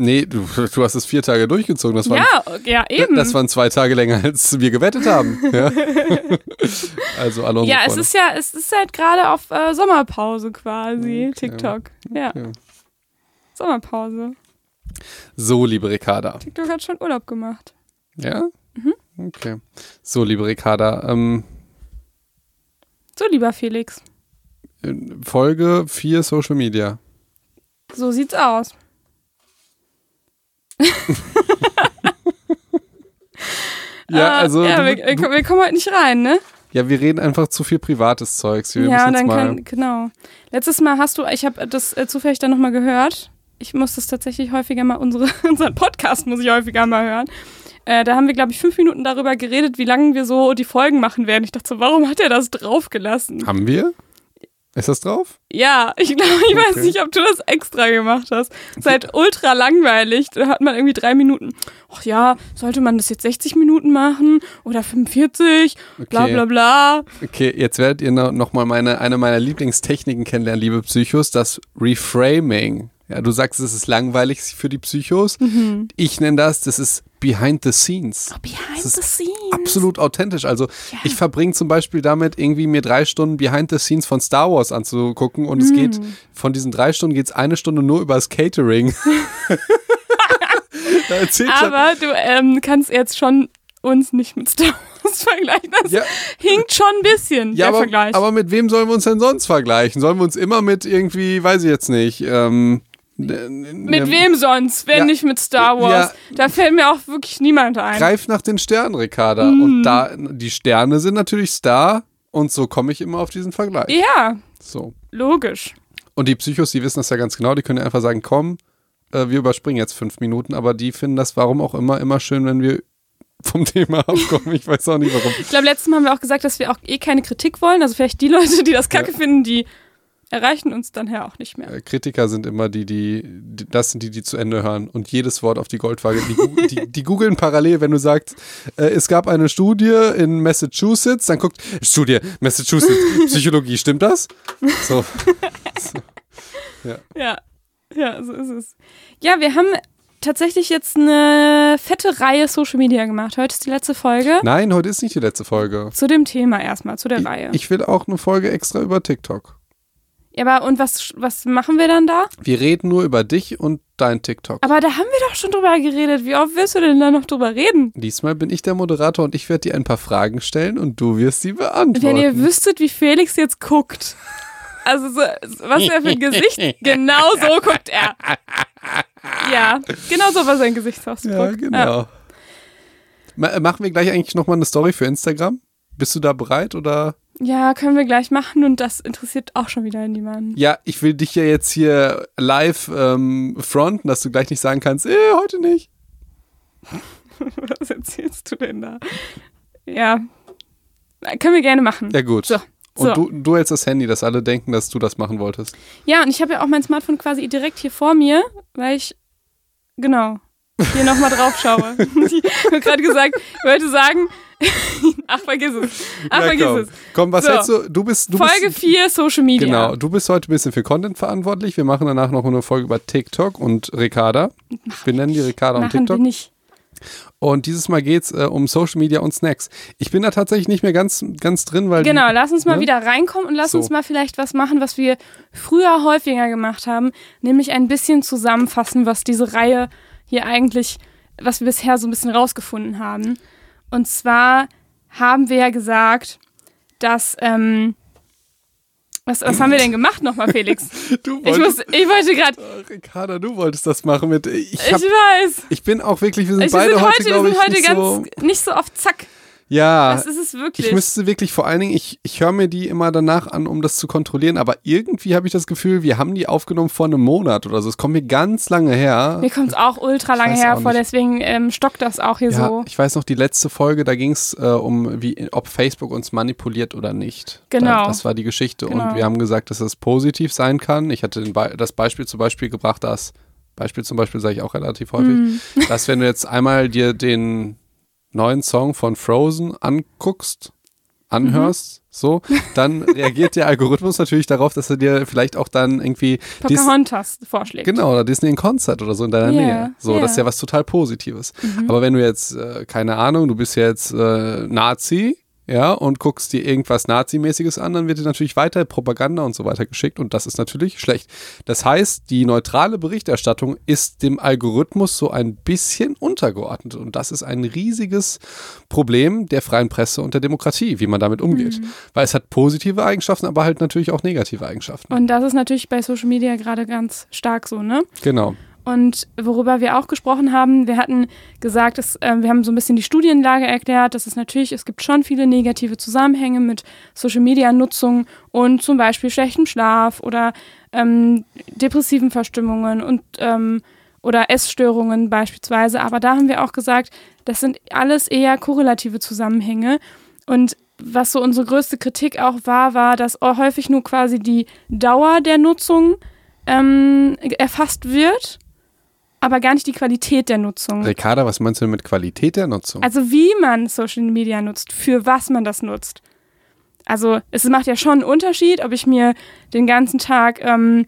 Nee, du, du hast es vier Tage durchgezogen. Das waren, Ja, ja, eben. Das waren zwei Tage länger, als wir gewettet haben. Ja. also alle ja, es ist ja, es ist halt gerade auf äh, Sommerpause quasi, TikTok. Ja. Ja. Sommerpause. So, liebe Ricarda. TikTok hat schon Urlaub gemacht. Ja? Mhm. Okay. So, liebe Ricarda, ähm, So, lieber Felix. Folge 4 Social Media. So sieht's aus. Ja, Ah, also. Ja, wir, wir, kommen heute nicht rein, ne? ja, wir reden einfach zu viel privates Zeugs. Wir ja, dann kann, genau. Letztes Mal hast du, ich habe das äh, zufällig dann nochmal gehört. Ich muss das tatsächlich häufiger mal, unsere, unseren Podcast muss ich häufiger mal hören. Äh, da haben wir, glaube ich, fünf Minuten darüber geredet, wie lange wir so die Folgen machen werden. Ich dachte so, warum hat er das draufgelassen? Haben wir? Ist das drauf? Ja, ich glaube, ich weiß Okay. nicht, ob du das extra gemacht hast. Es ist halt ultra langweilig. Da hat man irgendwie drei Minuten. Ach ja, sollte man das jetzt 60 Minuten machen oder 45? Bla Okay. bla bla. Okay, jetzt werdet ihr noch noch mal meine, eine meiner Lieblingstechniken kennenlernen, liebe Psychos, das Reframing. Ja, du sagst, es ist langweilig für die Psychos. Ich nenne das, das ist behind the scenes. Behind Das ist the scenes. Absolut authentisch. Also ich verbringe zum Beispiel damit, irgendwie mir drei Stunden Behind the Scenes von Star Wars anzugucken und es geht, von diesen drei Stunden geht es eine Stunde nur über das Catering. er- Aber du ähm, kannst jetzt schon uns nicht mit Star Wars vergleichen. Das Ja. hinkt schon ein bisschen, ja, der aber, Vergleich. aber mit wem sollen wir uns denn sonst vergleichen? Sollen wir uns immer mit irgendwie, weiß ich jetzt nicht, ähm, mit wem sonst, wenn Ja. nicht mit Star Wars? Ja. Da fällt mir auch wirklich niemand ein. Greif nach den Sternen, Ricarda. Mhm. Und da, die Sterne sind natürlich Star und so komme ich immer auf diesen Vergleich. Ja, So. logisch. Und die Psychos, die wissen das ja ganz genau, die können ja einfach sagen, komm, äh, wir überspringen jetzt fünf Minuten, aber die finden das, warum auch immer, immer schön, wenn wir vom Thema abkommen. Ich weiß auch nicht warum. Ich glaube, letztes Mal haben wir auch gesagt, dass wir auch eh keine Kritik wollen. Also vielleicht die Leute, die das kacke finden, die erreichen uns dann ja auch nicht mehr. Äh, Kritiker sind immer die, die, die, das sind die, die zu Ende hören und jedes Wort auf die Goldwaage. Die, die, die googeln parallel, wenn du sagst, äh, es gab eine Studie in Massachusetts, dann guckt, Studie, Massachusetts, Psychologie, stimmt das? So. Ja, ja, so ist es. Ja, wir haben tatsächlich jetzt eine fette Reihe Social Media gemacht. Heute ist die letzte Folge. Nein, heute ist nicht die letzte Folge. Zu dem Thema erstmal, zu der Reihe. Ich will auch eine Folge extra über TikTok. Ja, aber und was, was machen wir dann da? Wir reden nur über dich und dein TikTok. Aber da haben wir doch schon drüber geredet. Wie oft willst du denn da noch drüber reden? Diesmal bin ich der Moderator und ich werde dir ein paar Fragen stellen und du wirst sie beantworten. Wenn ihr wüsstet, wie Felix jetzt guckt. Also, so, was er für ein Gesicht. Genau so guckt er. Ja, genau so war sein Gesichtsausdruck. ja, genau. Ma- Machen wir gleich eigentlich nochmal eine Story für Instagram? Bist du da bereit oder? Ja, können wir gleich machen und das interessiert auch schon wieder niemanden. Ja, ich will dich ja jetzt hier live ähm, fronten, dass du gleich nicht sagen kannst, eh, heute nicht. Was erzählst du denn da? Ja, können wir gerne machen. Ja, gut. So, Und so. du, du hältst das Handy, dass alle denken, dass du das machen wolltest. Ja, und ich habe ja auch mein Smartphone quasi direkt hier vor mir, weil ich, genau, hier nochmal drauf schaue. ich habe gerade gesagt, ich wollte sagen, ach, vergiss es. Ach, ja, vergiss komm. es. Komm, was So. hältst du? Du bist, du Folge bist, 4 Social Media. Genau, du bist heute ein bisschen für Content verantwortlich. Wir machen danach noch eine Folge über TikTok und Ricarda. Wir nennen die Ricarda und Machen wir TikTok. nicht. Und dieses Mal geht es äh, um Social Media und Snacks. Ich bin da tatsächlich nicht mehr ganz, ganz drin, weil. Genau, Die, lass uns mal ne? wieder reinkommen und lass So. uns mal vielleicht was machen, was wir früher häufiger gemacht haben, nämlich ein bisschen zusammenfassen, was diese Reihe hier eigentlich, was wir bisher so ein bisschen rausgefunden haben. Und zwar haben wir ja gesagt, dass, ähm, was, was haben wir denn gemacht nochmal, Felix? du Ich, muss, wolltest, ich wollte gerade, Äh, Ricarda, du wolltest das machen mit. Ich, ich hab, weiß. ich bin auch wirklich, wir sind Ich, beide sind heute, heute, wir sind ich, heute nicht ganz so. nicht so oft zack. Ja, Das ist es wirklich. ich müsste wirklich vor allen Dingen, ich, ich höre mir die immer danach an, um das zu kontrollieren, aber irgendwie habe ich das Gefühl, wir haben die aufgenommen vor einem Monat oder so. Es kommt mir ganz lange her. Mir kommt es auch ultra lange hervor, nicht. deswegen ähm, stockt das auch hier Ja, so. ich weiß noch, die letzte Folge, da ging es äh, um, wie, ob Facebook uns manipuliert oder nicht. Genau. Da, das war die Geschichte. Genau. Und wir haben gesagt, dass das positiv sein kann. Ich hatte Be das Beispiel zum Beispiel gebracht, dass, Beispiel zum Beispiel sage ich auch relativ häufig, Mhm. dass wenn du jetzt einmal dir den neuen Song von Frozen anguckst, anhörst, so, dann reagiert der Algorithmus natürlich darauf, dass er dir vielleicht auch dann irgendwie Dis Pocahontas vorschlägt. Genau, oder Disney in Konzert oder so in deiner Ja, Nähe. So, das ist ja. ja was total Positives. Mhm. Aber wenn du jetzt, äh, keine Ahnung, du bist jetzt äh, Nazi, ja, und guckst dir irgendwas Nazimäßiges an, dann wird dir natürlich weiter Propaganda und so weiter geschickt und das ist natürlich schlecht. Das heißt, die neutrale Berichterstattung ist dem Algorithmus so ein bisschen untergeordnet und das ist ein riesiges Problem der freien Presse und der Demokratie, wie man damit umgeht. Mhm. Weil es hat positive Eigenschaften, aber halt natürlich auch negative Eigenschaften. Und das ist natürlich bei Social Media gerade ganz stark so, ne? Genau. Und worüber wir auch gesprochen haben, wir hatten gesagt, dass, äh, wir haben so ein bisschen die Studienlage erklärt, dass es natürlich, es gibt schon viele negative Zusammenhänge mit Social Media Nutzung und zum Beispiel schlechtem Schlaf oder ähm, depressiven Verstimmungen und ähm, oder Essstörungen beispielsweise. Aber da haben wir auch gesagt, das sind alles eher korrelative Zusammenhänge. Und was so unsere größte Kritik auch war, war, dass häufig nur quasi die Dauer der Nutzung ähm, erfasst wird, aber gar nicht die Qualität der Nutzung. Ricarda, was meinst du denn mit Qualität der Nutzung? Also wie man Social Media nutzt, für was man das nutzt. Also es macht ja schon einen Unterschied, ob ich mir den ganzen Tag ähm,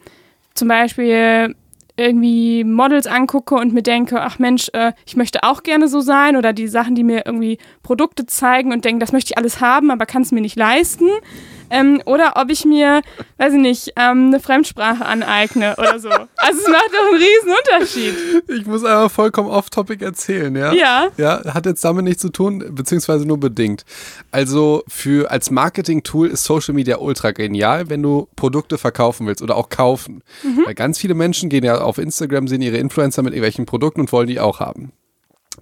zum Beispiel irgendwie Models angucke und mir denke, ach Mensch, äh, ich möchte auch gerne so sein oder die Sachen, die mir irgendwie Produkte zeigen und denke, das möchte ich alles haben, aber kann es mir nicht leisten. Ähm, oder ob ich mir, weiß ich nicht, ähm, eine Fremdsprache aneigne oder so. Also es macht doch einen riesen Unterschied. Ich muss einmal vollkommen off-topic erzählen, ja? Ja. Ja, hat jetzt damit nichts zu tun, beziehungsweise nur bedingt. Also für als Marketing-Tool ist Social Media ultra genial, wenn du Produkte verkaufen willst oder auch kaufen. Weil ganz viele Menschen gehen ja auf Instagram, sehen ihre Influencer mit irgendwelchen Produkten und wollen die auch haben.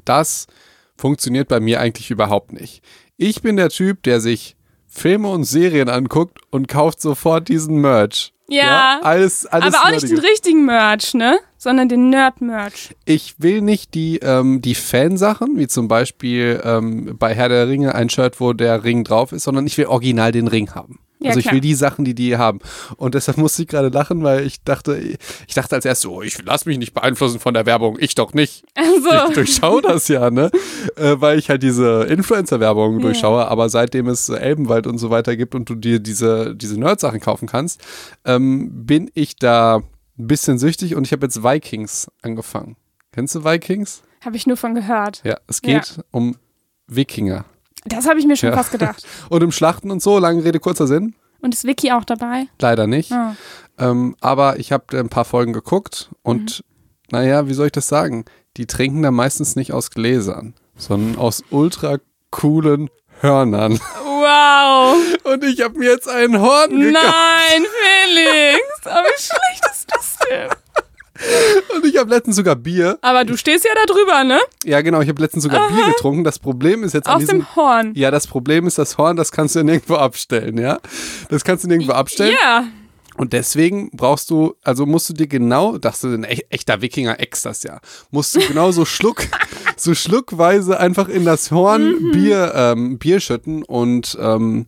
Das funktioniert bei mir eigentlich überhaupt nicht. Ich bin der Typ, der sich Filme und Serien anguckt und kauft sofort diesen Merch. Ja. alles, alles Aber auch nicht den richtigen Merch, ne? Sondern den Nerd-Merch. Ich will nicht die, ähm, die Fansachen, wie zum Beispiel ähm, bei Herr der Ringe ein Shirt, wo der Ring drauf ist, sondern ich will original den Ring haben. Ja, also ich klar. will die Sachen, die die haben. Und deshalb musste ich gerade lachen, weil ich dachte, ich dachte als erstes, oh, ich lass mich nicht beeinflussen von der Werbung, ich doch nicht. Also, Ich durchschaue das ja, ne? Äh, weil ich halt diese Influencer-Werbung Ja. durchschaue, aber seitdem es Elbenwald und so weiter gibt und du dir diese, diese Nerd-Sachen kaufen kannst, ähm, bin ich da ein bisschen süchtig und ich habe jetzt Vikings angefangen. Kennst du Vikings? habe ich nur von gehört. Ja, es geht um Wikinger. Das habe ich mir schon Ja. fast gedacht. Und um Schlachten und so, lange Rede, kurzer Sinn? Und ist Vicky auch dabei? Leider nicht. Ah. Ähm, aber ich habe ein paar Folgen geguckt und naja, wie soll ich das sagen? Die trinken da meistens nicht aus Gläsern, sondern aus ultra coolen Hörnern. Wow. Und ich habe mir jetzt ein Horn gekauft Nein, Felix. Aber wie schlecht ist das denn? und ich habe letztens sogar Bier. Aber du stehst ja da drüber, ne? Ja, genau, ich habe letztens sogar Bier getrunken. Das Problem ist jetzt an Auf diesem dem Horn. Ja, das Problem ist, das Horn, das kannst du nirgendwo abstellen, ja? Das kannst du nirgendwo abstellen. Ja. Und deswegen brauchst du, also musst du dir genau, dachte ein echter Wikinger ex das ja, musst du genau so Schluck, so schluckweise einfach in das Horn Bier, ähm, Bier schütten und ähm,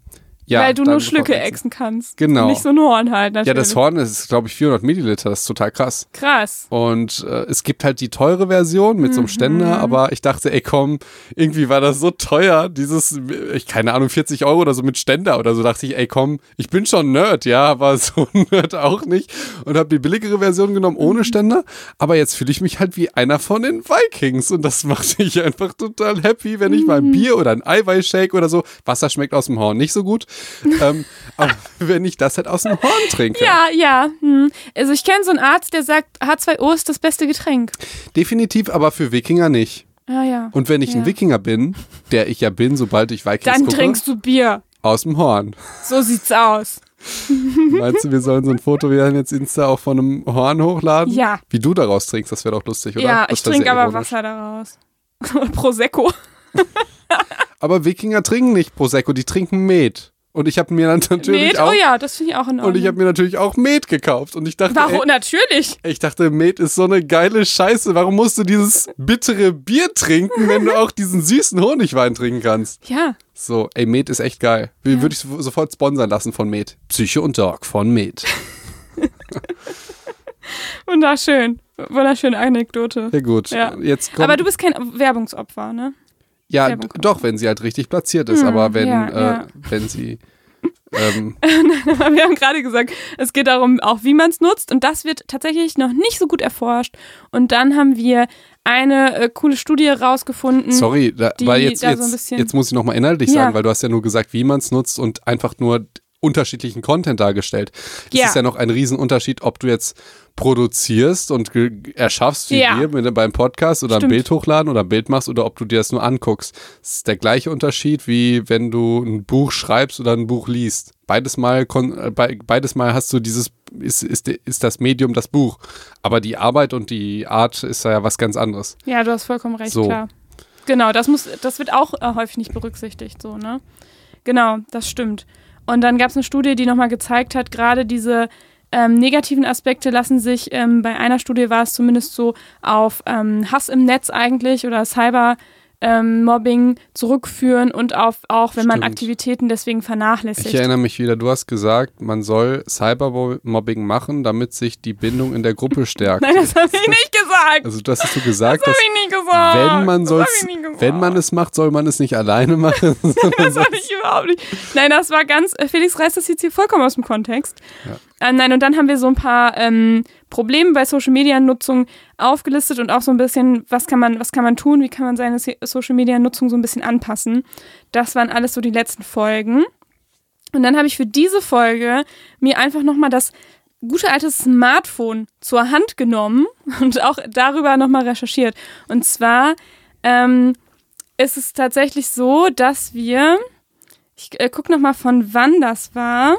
ja. Mhm. Weil du nur Schlücke exen kannst. Genau. Und nicht so ein Horn halt, natürlich. Ja, das Horn ist, glaube ich, 400 Milliliter, das ist total krass. Krass. Und äh, es gibt halt die teure Version mit so Mhm. einem Ständer, aber ich dachte, ey komm, irgendwie war das so teuer, dieses, ich keine Ahnung, 40 Euro oder so mit Ständer oder so, dachte ich, ey komm, ich bin schon Nerd, ja, aber so ein Nerd auch nicht. Und habe die billigere Version genommen Mhm. ohne Ständer, aber jetzt fühle ich mich halt wie einer von den Vikings und das macht mich einfach total happy, wenn ich mal Mhm. ein Bier oder ein Eiweißshake oder so, Wasser schmeckt aus dem Horn nicht so gut, ähm, aber wenn ich das halt aus dem Horn trinke. Ja, ja. Hm. Also ich kenne so einen Arzt, der sagt, H2O ist das beste Getränk. Definitiv, aber für Wikinger nicht. Ah ja. Und wenn ich ein Ja. Wikinger bin, der ich ja bin, sobald ich Vikings Dann gucke, trinkst du Bier. aus dem Horn. So sieht's aus. Meinst du, wir sollen so ein Foto, wir haben jetzt Insta auch von einem Horn hochladen? Ja. Wie du daraus trinkst, das wäre doch lustig, oder? Ja, Das ich trinke aber ironisch. Wasser daraus. Prosecco. Aber Wikinger trinken nicht Prosecco, die trinken Met. Und ich habe mir dann natürlich Met? auch Oh ja, das finde ich auch in Ordnung. und ich habe mir natürlich auch Met gekauft und ich dachte, Warum? ey, Natürlich. ich dachte, Met ist so eine geile Scheiße. Warum musst du dieses bittere Bier trinken, wenn du auch diesen süßen Honigwein trinken kannst? Ja. So, ey, Met ist echt geil. Würde ich so- sofort sponsern lassen von Met. Psyche und Dog von Met. Wunderschön. Wunderschöne Anekdote. Ja gut, Ja. jetzt kommt. Aber du bist kein Werbungsopfer, ne? Ja, doch, wenn sie halt richtig platziert ist. Hm, aber wenn, ja, äh, ja. wenn sie. Ähm, Wir haben gerade gesagt, es geht darum, auch wie man es nutzt. Und das wird tatsächlich noch nicht so gut erforscht. Und dann haben wir eine äh, coole Studie rausgefunden. sorry, da, weil jetzt, so jetzt, bisschen- jetzt muss ich nochmal inhaltlich Ja. sagen, weil du hast ja nur gesagt, wie man es nutzt und einfach nur unterschiedlichen Content dargestellt. Es Ja. ist ja noch ein Riesenunterschied, ob du jetzt produzierst und erschaffst, wie Ja. wir mit, beim Podcast oder ein Stimmt. Bild hochladen oder ein Bild machst oder ob du dir das nur anguckst. Das ist der gleiche Unterschied, wie wenn du ein Buch schreibst oder ein Buch liest. Beides mal, äh, be- beides mal hast du dieses, ist, ist, ist das Medium das Buch. Aber die Arbeit und die Art ist ja was ganz anderes. Ja, du hast vollkommen recht, So. klar. Genau, das muss, das wird auch äh, häufig nicht berücksichtigt, so, ne? Genau, das stimmt. Und dann gab es eine Studie, die nochmal gezeigt hat, gerade diese ähm, negativen Aspekte lassen sich, ähm, bei einer Studie war es zumindest so, auf ähm, Hass im Netz eigentlich oder Cyber. Ähm, Mobbing zurückführen und auf auch wenn man Stimmt. Aktivitäten deswegen vernachlässigt. Ich erinnere mich wieder, du hast gesagt, man soll Cybermobbing machen, damit sich die Bindung in der Gruppe stärkt. Nein, das habe ich nicht gesagt. Also das hast du gesagt, Das habe ich nicht gesagt. wenn man soll's, wenn man es macht, soll man es nicht alleine machen. Das war ich überhaupt nicht. Nein, das war ganz, äh, Felix reißt das jetzt hier vollkommen aus dem Kontext. Ähm, nein, und dann haben wir so ein paar ähm, Probleme bei Social Media Nutzung aufgelistet und auch so ein bisschen, was kann man, was kann man tun, wie kann man seine Se- Social Media Nutzung so ein bisschen anpassen. Das waren alles so die letzten Folgen. Und dann habe ich für diese Folge mir einfach nochmal das gute alte Smartphone zur Hand genommen und auch darüber nochmal recherchiert. Und zwar ähm, ist es tatsächlich so, dass wir, ich äh, gucke nochmal von wann das war.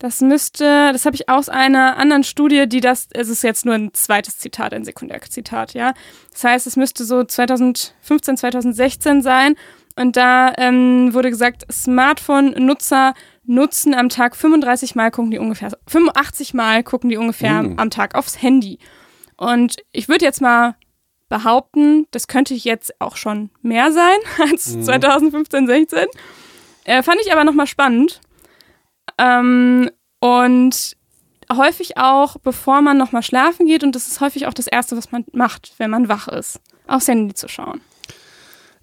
Das müsste, das habe ich aus einer anderen Studie, die das, es ist jetzt nur ein zweites Zitat, ein Sekundärzitat, ja. Das heißt, es müsste so 2015, 2016 sein. Und da ähm, wurde gesagt, Smartphone-Nutzer nutzen am Tag 35 Mal, gucken die ungefähr, 85 Mal gucken die ungefähr Mm. am Tag aufs Handy. Und ich würde jetzt mal behaupten, das könnte jetzt auch schon mehr sein als 2015, 16. Äh, fand ich aber nochmal spannend. Ähm, und häufig auch, bevor man nochmal schlafen geht. Und das ist häufig auch das Erste, was man macht, wenn man wach ist. Aufs Handy zu schauen.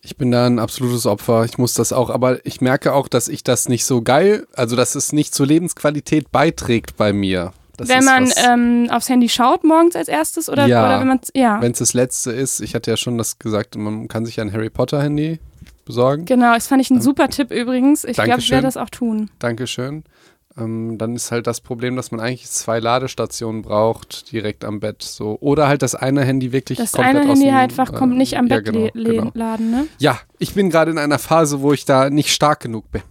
Ich bin da ein absolutes Opfer. Ich muss das auch, aber ich merke auch, dass ich das nicht so geil, also dass es nicht zur Lebensqualität beiträgt bei mir. Das wenn man ähm, aufs Handy schaut morgens als erstes oder, Ja. oder wenn man ja. wenn es das letzte ist, ich hatte ja schon das gesagt, man kann sich ein Harry Potter Handy besorgen. Genau, das fand ich ein super Tipp übrigens. Ich glaube, ich werde das auch tun. Dankeschön. Ähm, dann ist halt das Problem, dass man eigentlich zwei Ladestationen braucht, direkt am Bett. So. Oder halt das eine Handy wirklich Das komplett eine aus Handy dem, halt einfach kommt äh, nicht am ja, Bett genau, le- le- genau. laden, ne? Ja, ich bin gerade in einer Phase, wo ich da nicht stark genug bin.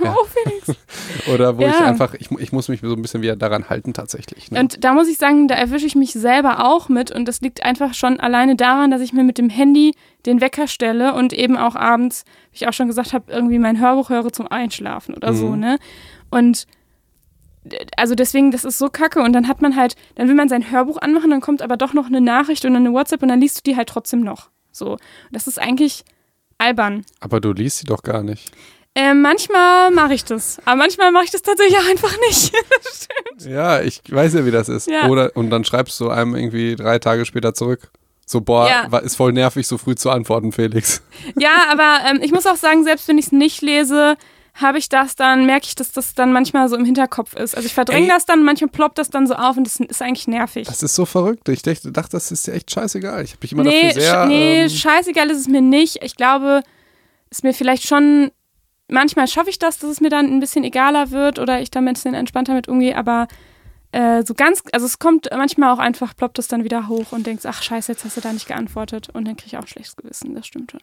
Ja. Oh, Felix. Oder wo ich Ja. einfach, ich, ich muss mich so ein bisschen wieder daran halten tatsächlich. Ne? Und da muss ich sagen, da erwische ich mich selber auch mit und das liegt einfach schon alleine daran, dass ich mir mit dem Handy den Wecker stelle und eben auch abends, wie ich auch schon gesagt habe, irgendwie mein Hörbuch höre zum Einschlafen oder so, Mhm. ne? Und also deswegen, das ist so kacke und dann hat man halt, dann will man sein Hörbuch anmachen, dann kommt aber doch noch eine Nachricht und eine WhatsApp und dann liest du die halt trotzdem noch. So. Und das ist eigentlich albern. Aber du liest sie doch gar nicht. Äh, manchmal mache ich das, aber manchmal mache ich das tatsächlich auch einfach nicht. Ja, ich weiß ja, wie das ist. Ja. Oder und dann schreibst du einem irgendwie drei Tage später zurück. So, boah, Ja. ist voll nervig, so früh zu antworten, Felix. Ja, aber ähm, ich muss auch sagen, selbst wenn ich es nicht lese, habe ich das dann, merke ich, dass das dann manchmal so im Hinterkopf ist. Also ich verdränge das dann, manchmal ploppt das dann so auf und das ist eigentlich nervig. Das ist so verrückt. Ich dachte, dachte das ist dir echt scheißegal. Ich habe mich immer nee, dafür sehr. sch nee ähm, scheißegal ist es mir nicht. Ich glaube, ist mir vielleicht schon, manchmal schaffe ich das, dass es mir dann ein bisschen egaler wird oder ich damit ein bisschen entspannter mit umgehe, aber äh, so ganz, also es kommt manchmal auch einfach, ploppt es dann wieder hoch und denkst, ach scheiße, jetzt hast du da nicht geantwortet und dann kriege ich auch ein schlechtes Gewissen, das stimmt schon.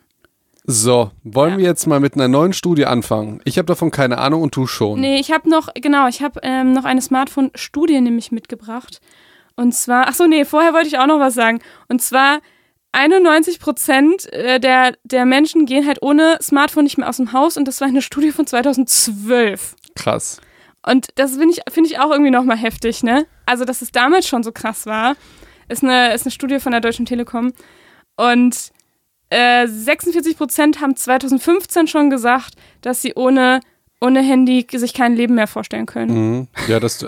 so, wollen Ja. wir jetzt mal mit einer neuen Studie anfangen? Ich habe davon keine Ahnung und du schon. Nee, ich habe noch, genau, ich habe ähm, noch eine Smartphone-Studie nämlich mitgebracht. Und zwar, ach so, nee, vorher wollte ich auch noch was sagen. Und zwar 91 Prozent äh, der, der Menschen gehen halt ohne Smartphone nicht mehr aus dem Haus und das war eine Studie von 2012. Krass. Und das finde ich, finde ich auch irgendwie nochmal heftig, ne? Also, dass es damals schon so krass war, ist eine, ist eine Studie von der Deutschen Telekom. Und äh, 46 Prozent haben 2015 schon gesagt, dass sie ohne, ohne Handy sich kein Leben mehr vorstellen können. Mhm. Ja, das.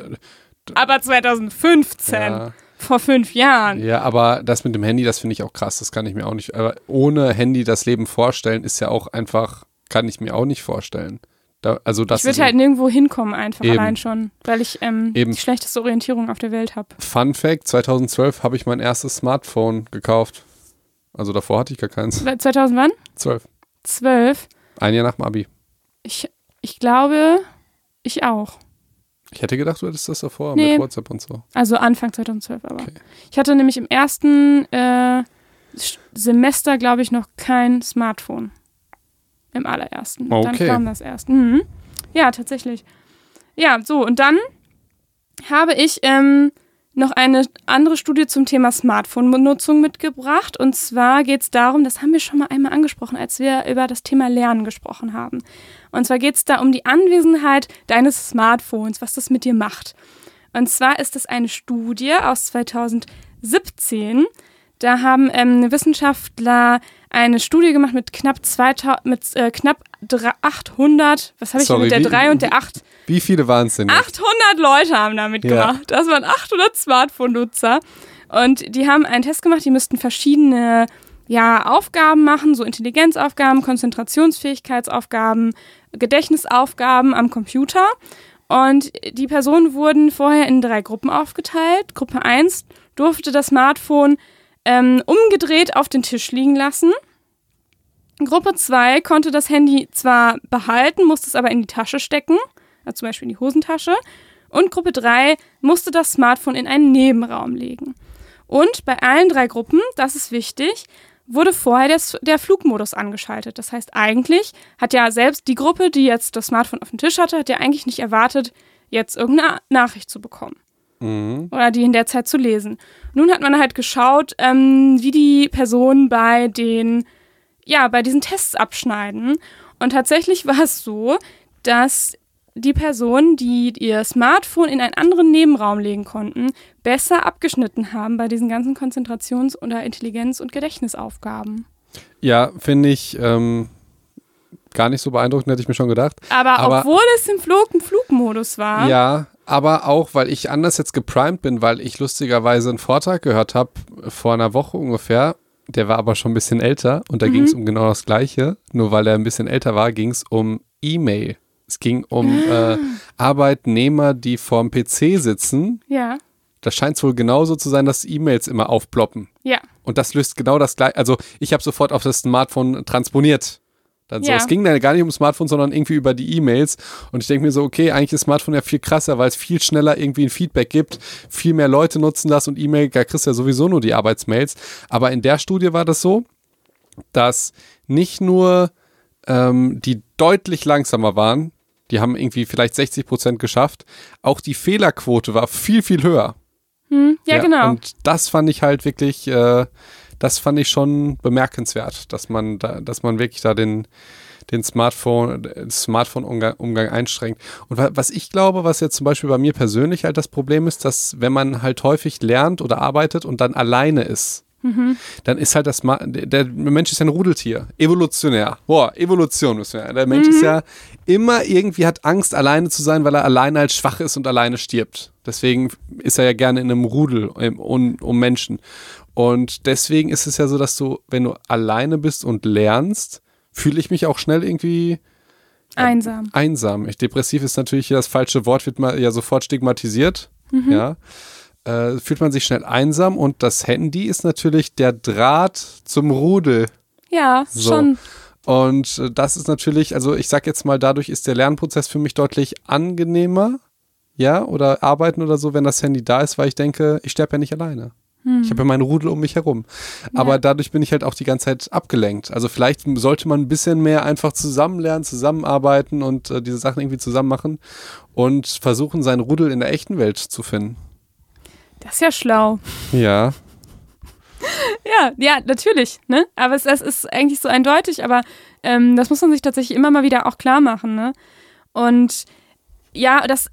Aber 2015. ja. Vor fünf Jahren. Ja, aber das mit dem Handy, das finde ich auch krass. Das kann ich mir auch nicht. Aber ohne Handy das Leben vorstellen, ist ja auch einfach, kann ich mir auch nicht vorstellen. Da, also das ich würde halt nirgendwo hinkommen, einfach Eben. allein schon, weil ich ähm, Eben. die schlechteste Orientierung auf der Welt habe. Fun Fact: 2012 habe ich mein erstes Smartphone gekauft. Also davor hatte ich gar keins. 2000 wann? 12. 12. Ein Jahr nach dem Abi. Ich, ich glaube, ich auch. Ich hätte gedacht, du hättest das davor Nee. mit WhatsApp und so. Also Anfang 2012 aber. Okay. Ich hatte nämlich im ersten äh, Semester, glaube ich, noch kein Smartphone. Im allerersten. Dann Okay. kam das erst. Mhm. Ja, tatsächlich. Ja, so, und dann habe ich ähm, noch eine andere Studie zum Thema Smartphone-Benutzung mitgebracht. Und zwar geht es darum, das haben wir schon mal einmal angesprochen, als wir über das Thema Lernen gesprochen haben. Und zwar geht es da um die Anwesenheit deines Smartphones, was das mit dir macht. Und zwar ist es eine Studie aus 2017. Da haben ähm, Wissenschaftler eine Studie gemacht mit knapp 2000, mit äh, knapp dra- 800, was habe ich hier Sorry, mit der wie- 3 und der 8? Wie viele waren es denn? jetzt? 800 Leute haben damit Ja. gemacht. Das waren 800 Smartphone-Nutzer. Und die haben einen Test gemacht, die müssten verschiedene ja, Aufgaben machen, so Intelligenzaufgaben, Konzentrationsfähigkeitsaufgaben, Gedächtnisaufgaben am Computer. Und die Personen wurden vorher in drei Gruppen aufgeteilt. Gruppe 1 durfte das Smartphone ähm, umgedreht auf den Tisch liegen lassen. Gruppe 2 konnte das Handy zwar behalten, musste es aber in die Tasche stecken, also zum Beispiel in die Hosentasche. Und Gruppe 3 musste das Smartphone in einen Nebenraum legen. Und bei allen drei Gruppen, das ist wichtig, wurde vorher der, der Flugmodus angeschaltet. Das heißt, eigentlich hat ja selbst die Gruppe, die jetzt das Smartphone auf dem Tisch hatte, hat ja eigentlich nicht erwartet, jetzt irgendeine Nachricht zu bekommen Mhm. oder die in der Zeit zu lesen. Nun hat man halt geschaut, ähm, wie die Personen bei den, ja, bei diesen Tests abschneiden. Und tatsächlich war es so, dass die Personen, die ihr Smartphone in einen anderen Nebenraum legen konnten, besser abgeschnitten haben bei diesen ganzen Konzentrations- oder Intelligenz- und Gedächtnisaufgaben. Ja, finde ich ähm, gar nicht so beeindruckend, hätte ich mir schon gedacht. Aber, Aber- obwohl es im Flug Flugmodus war, Ja, aber auch, weil ich anders jetzt geprimed bin, weil ich lustigerweise einen Vortrag gehört habe vor einer Woche ungefähr. Der war aber schon ein bisschen älter und da ging es um genau das Gleiche. Nur weil er ein bisschen älter war, ging es um E-Mail. Es ging um äh, Arbeitnehmer, die vorm PC sitzen. ja, Das scheint wohl genauso zu sein, dass E-Mails immer aufploppen. ja, Und das löst genau das gleiche. Also ich habe sofort auf das Smartphone transponiert. Dann so. Ja. Es ging dann gar nicht ums Smartphone, sondern irgendwie über die E-Mails. Und ich denke mir so, okay, eigentlich ist Smartphone ja viel krasser, weil es viel schneller irgendwie ein Feedback gibt. Viel mehr Leute nutzen das und E-Mail, da kriegst du ja sowieso nur die Arbeitsmails. Aber in der Studie war das so, dass nicht nur ähm, die deutlich langsamer waren, die haben irgendwie vielleicht 60 Prozent geschafft, auch die Fehlerquote war viel, viel höher. hm, ja, genau. Und das fand ich halt wirklich, äh, das fand ich schon bemerkenswert, dass man da, dass man wirklich da den, den Smartphone, den Smartphone-Umgang Umgang einschränkt. Und wa- was ich glaube, was jetzt zum Beispiel bei mir persönlich halt das Problem ist, dass wenn man halt häufig lernt oder arbeitet und dann alleine ist, dann ist halt das, Ma der, Mensch ist ja ein Rudeltier, evolutionär. Boah, Evolution müssen wir. Der Mensch ist ja immer irgendwie hat Angst, alleine zu sein, weil er alleine halt schwach ist und alleine stirbt. Deswegen ist er ja gerne in einem Rudel um, um Menschen. Und deswegen ist es ja so, dass du, wenn du alleine bist und lernst, fühle ich mich auch schnell irgendwie Einsam. einsam. Ich, depressiv ist natürlich hier das falsche Wort, wird mal ja sofort stigmatisiert. Ja. Äh, fühlt man sich schnell einsam und das Handy ist natürlich der Draht zum Rudel. Ja, So. schon. Und äh, das ist natürlich, also ich sag jetzt mal, dadurch ist der Lernprozess für mich deutlich angenehmer, ja, oder arbeiten oder so, wenn das Handy da ist, weil ich denke, ich sterbe ja nicht alleine. Ich habe ja meinen Rudel um mich herum. Aber Ja. dadurch bin ich halt auch die ganze Zeit abgelenkt. Also vielleicht sollte man ein bisschen mehr einfach zusammen lernen, zusammenarbeiten und äh, diese Sachen irgendwie zusammen machen und versuchen, seinen Rudel in der echten Welt zu finden. Das ist ja schlau. Ja. Ja, ja, natürlich, ne? Aber es, es ist eigentlich so eindeutig, aber ähm, das muss man sich tatsächlich immer mal wieder auch klar machen, ne? Und ja, das,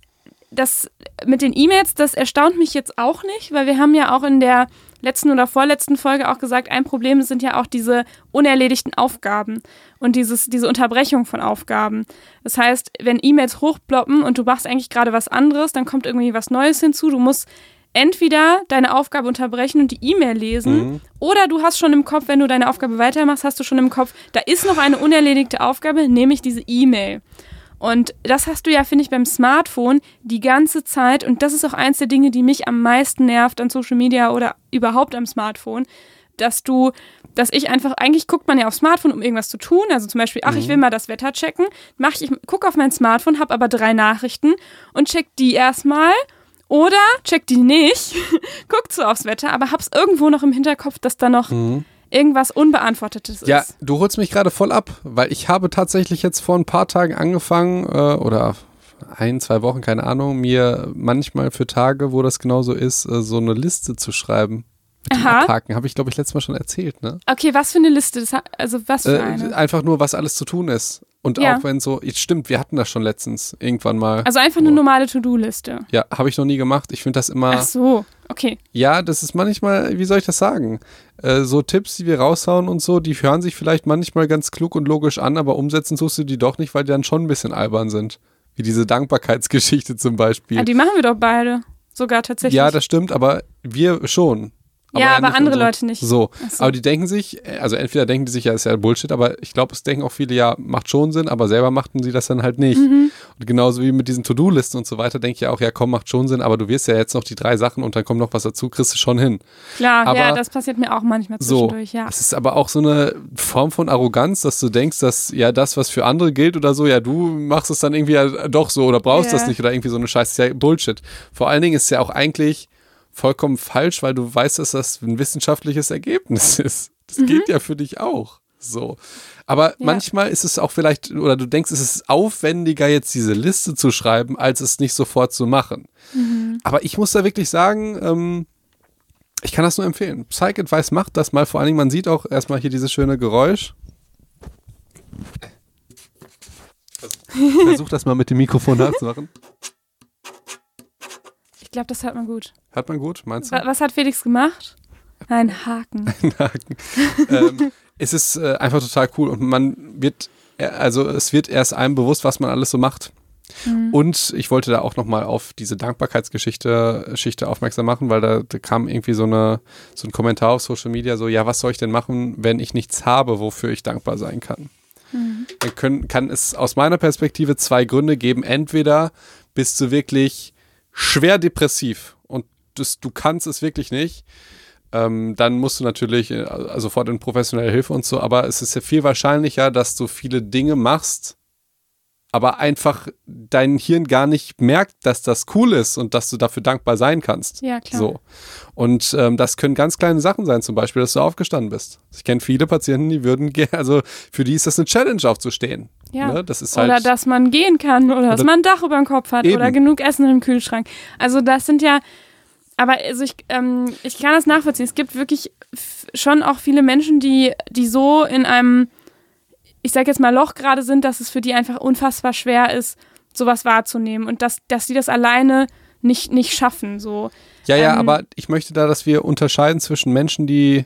das mit den E-Mails, das erstaunt mich jetzt auch nicht, weil wir haben ja auch in der letzten oder vorletzten Folge auch gesagt, ein Problem sind ja auch diese unerledigten Aufgaben und dieses, diese Unterbrechung von Aufgaben. Das heißt, wenn E-Mails hochploppen und du machst eigentlich gerade was anderes, dann kommt irgendwie was Neues hinzu, du musst entweder deine Aufgabe unterbrechen und die E-Mail lesen, Mhm. oder du hast schon im Kopf, wenn du deine Aufgabe weitermachst, hast du schon im Kopf, da ist noch eine unerledigte Aufgabe, nämlich diese E-Mail. Und das hast du ja, finde ich, beim Smartphone die ganze Zeit. Und das ist auch eins der Dinge, die mich am meisten nervt an Social Media oder überhaupt am Smartphone, dass du, dass ich einfach, eigentlich guckt man ja aufs Smartphone, um irgendwas zu tun. Also zum Beispiel, ach, ich will mal das Wetter checken. Mach ich, gucke auf mein Smartphone, habe aber drei Nachrichten und check die erstmal. Oder check die nicht, guckt so aufs Wetter, aber hab's irgendwo noch im Hinterkopf, dass da noch irgendwas Unbeantwortetes Ja, ist. du holst mich gerade voll ab, weil ich habe tatsächlich jetzt vor ein paar Tagen angefangen, äh, oder ein, zwei Wochen, keine Ahnung, mir manchmal für Tage, wo das genauso ist, äh, so eine Liste zu schreiben. Abhaken. Habe ich, glaube ich, letztes Mal schon erzählt, ne? Okay, was für eine Liste? Das, also was für Äh, eine? einfach nur, was alles zu tun ist. Und Ja. auch wenn so, jetzt stimmt, wir hatten das schon letztens irgendwann mal. Also einfach eine normale To-Do-Liste. ja, habe ich noch nie gemacht. Ich finde das immer. Ach so, okay. Ja, das ist manchmal, wie soll ich das sagen? Äh, so Tipps, die wir raushauen und so, die hören sich vielleicht manchmal ganz klug und logisch an, aber umsetzen tust du die doch nicht, weil die dann schon ein bisschen albern sind. Wie diese Dankbarkeitsgeschichte zum Beispiel. Ja, die machen wir doch beide. Sogar tatsächlich. Ja, das stimmt, aber wir schon. Ja, er aber andere so. Leute nicht. So. So. aber die denken sich, also entweder denken die sich, ja, ist ja Bullshit, aber ich glaube, es denken auch viele, ja, macht schon Sinn, aber selber machten sie das dann halt nicht. Mhm. Und genauso wie mit diesen To-Do-Listen und so weiter, denke ich ja auch, ja, komm, macht schon Sinn, aber du wirst ja jetzt noch die drei Sachen und dann kommt noch was dazu, kriegst du schon hin. Klar, aber- ja, das passiert mir auch manchmal So, zwischendurch, ja. es ist aber auch so eine Form von Arroganz, dass du denkst, dass ja das, was für andere gilt oder so, ja, du machst es dann irgendwie ja doch so oder brauchst Ja. das nicht oder irgendwie so eine Scheiße, ist ja Bullshit. Vor allen Dingen ist es ja auch eigentlich vollkommen falsch, weil du weißt, dass das ein wissenschaftliches Ergebnis ist. Das gilt ja für dich auch. So. Aber Mhm. Ja. manchmal ist es auch vielleicht, oder du denkst, es ist aufwendiger, jetzt diese Liste zu schreiben, als es nicht sofort zu machen. Mhm. Aber ich muss da wirklich sagen, ähm, ich kann das nur empfehlen. Psych Advice macht das mal. Vor allen Dingen, man sieht auch erstmal hier dieses schöne Geräusch. Versuch das mal mit dem Mikrofon nachzumachen. Ich glaube, das hört man gut. Hört man gut, meinst du? Wa- Was hat Felix gemacht? Ein Haken. Haken. ähm, es ist äh, einfach total cool und man wird, äh, also es wird erst einem bewusst, was man alles so macht. Und ich wollte da auch nochmal auf diese Dankbarkeitsgeschichte Geschichte aufmerksam machen, weil da, da kam irgendwie so, eine, so ein Kommentar auf Social Media, so, ja, was soll ich denn machen, wenn ich nichts habe, wofür ich dankbar sein kann? Dann können, kann es aus meiner Perspektive zwei Gründe geben. Entweder bist du wirklich schwer depressiv das, du kannst es wirklich nicht, ähm, dann musst du natürlich äh, sofort in professionelle Hilfe und so, aber es ist ja viel wahrscheinlicher, dass du viele Dinge machst, aber einfach dein Hirn gar nicht merkt, dass das cool ist und dass du dafür dankbar sein kannst. Ja, klar. So. Und ähm, das können ganz kleine Sachen sein, zum Beispiel, dass du aufgestanden bist. Ich kenne viele Patienten, die würden, ge- also für die ist das eine Challenge aufzustehen. Ja. Ne? Das ist halt, Oder dass man gehen kann oder, dass Oder- man ein Dach über dem Kopf hat Eben. oder genug Essen im Kühlschrank. Also das sind ja, aber also ich, ähm, ich kann das nachvollziehen. Es gibt wirklich schon auch viele Menschen, die, die so in einem, ich sag jetzt mal, Loch gerade sind, dass es für die einfach unfassbar schwer ist, sowas wahrzunehmen und dass, dass die das alleine nicht, nicht schaffen. So. Ja, ja, Ähm, aber ich möchte da, dass wir unterscheiden zwischen Menschen, die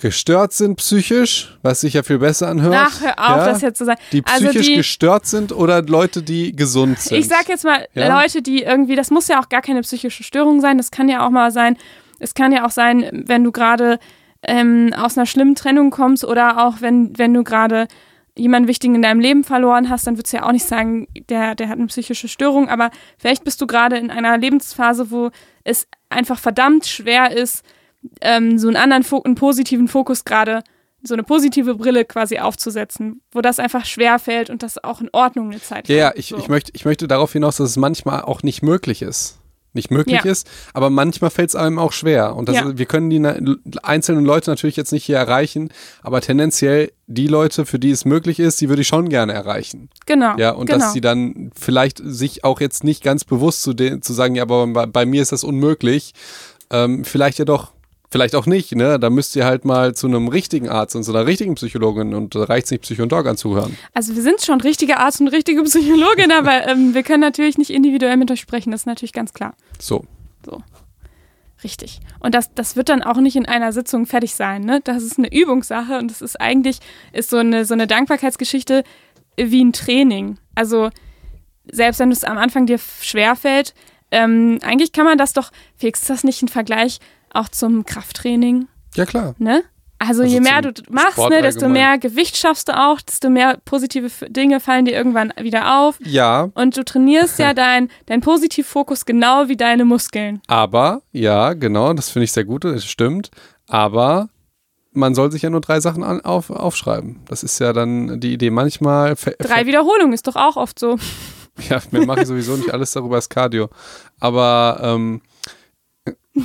gestört sind psychisch, was sich ja viel besser anhört. Ach, hör auf, ja, das jetzt zu sagen. Die Also psychisch die- gestört sind oder Leute, die gesund sind. Ich sag jetzt mal, Ja? Leute, die irgendwie, das muss ja auch gar keine psychische Störung sein, das kann ja auch mal sein, es kann ja auch sein, wenn du gerade ähm, aus einer schlimmen Trennung kommst oder auch wenn, wenn du gerade jemanden Wichtigen in deinem Leben verloren hast, dann würdest du ja auch nicht sagen, der, der hat eine psychische Störung, aber vielleicht bist du gerade in einer Lebensphase, wo es einfach verdammt schwer ist, ähm, so einen anderen, Fo einen positiven Fokus gerade, so eine positive Brille quasi aufzusetzen, wo das einfach schwer fällt und das auch in Ordnung eine Zeit Ja, ja, ich, So. ich, möchte, ich möchte darauf hinaus, dass es manchmal auch nicht möglich ist. Nicht möglich Ja. ist, aber manchmal fällt es einem auch schwer. Und das, Ja. wir können die einzelnen Leute natürlich jetzt nicht hier erreichen, aber tendenziell die Leute, für die es möglich ist, die würde ich schon gerne erreichen. Genau. Ja, und genau. dass sie dann vielleicht sich auch jetzt nicht ganz bewusst zu, den, zu sagen, ja, aber bei, bei mir ist das unmöglich. Ähm, vielleicht ja doch, vielleicht auch nicht, ne? Da müsst ihr halt mal zu einem richtigen Arzt und zu einer richtigen Psychologin und da reicht es nicht, Psychondog anzuhören. Also wir sind schon richtige Arzt und richtige Psychologin, aber ähm, wir können natürlich nicht individuell mit euch sprechen, das ist natürlich ganz klar. So. Richtig. Und das, das wird dann auch nicht in einer Sitzung fertig sein, ne? Das ist eine Übungssache und das ist eigentlich, ist so eine, so eine Dankbarkeitsgeschichte wie ein Training. Also selbst wenn es am Anfang dir schwerfällt, ähm, eigentlich kann man das doch, ist das nicht ein Vergleich auch zum Krafttraining, Ja, klar. ne? Also, Also je mehr du machst, Sport ne, desto allgemein. mehr Gewicht schaffst du auch, desto mehr positive Dinge fallen dir irgendwann wieder auf. Ja, Und du trainierst ja dein, dein Positivfokus genau wie deine Muskeln. aber, ja, genau, das finde ich sehr gut, das stimmt. Aber man soll sich ja nur drei Sachen an, auf, aufschreiben. Das ist ja dann die Idee. Manchmal. Drei Wiederholungen ist doch auch oft so. Ja, mir mache ich sowieso nicht alles darüber ist Cardio. Aber ähm,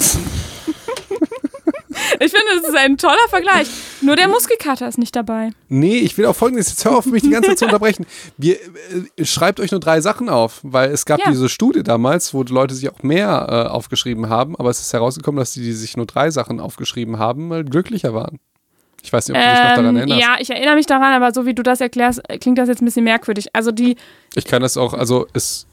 Ich finde, das ist ein toller Vergleich. Nur der Muskelkater ist nicht dabei. nee, ich will auch folgendes, jetzt hör auf, mich die ganze Zeit zu unterbrechen. Wir, äh, schreibt euch nur drei Sachen auf, weil es gab Ja. diese Studie damals, wo die Leute sich auch mehr äh, aufgeschrieben haben, aber es ist herausgekommen, dass die, die sich nur drei Sachen aufgeschrieben haben, mal glücklicher waren. Ich weiß nicht, ob du dich noch daran Ähm, erinnerst. ja, ich erinnere mich daran, aber so wie du das erklärst, äh, klingt das jetzt ein bisschen merkwürdig. Also die, Ich kann das auch, also es,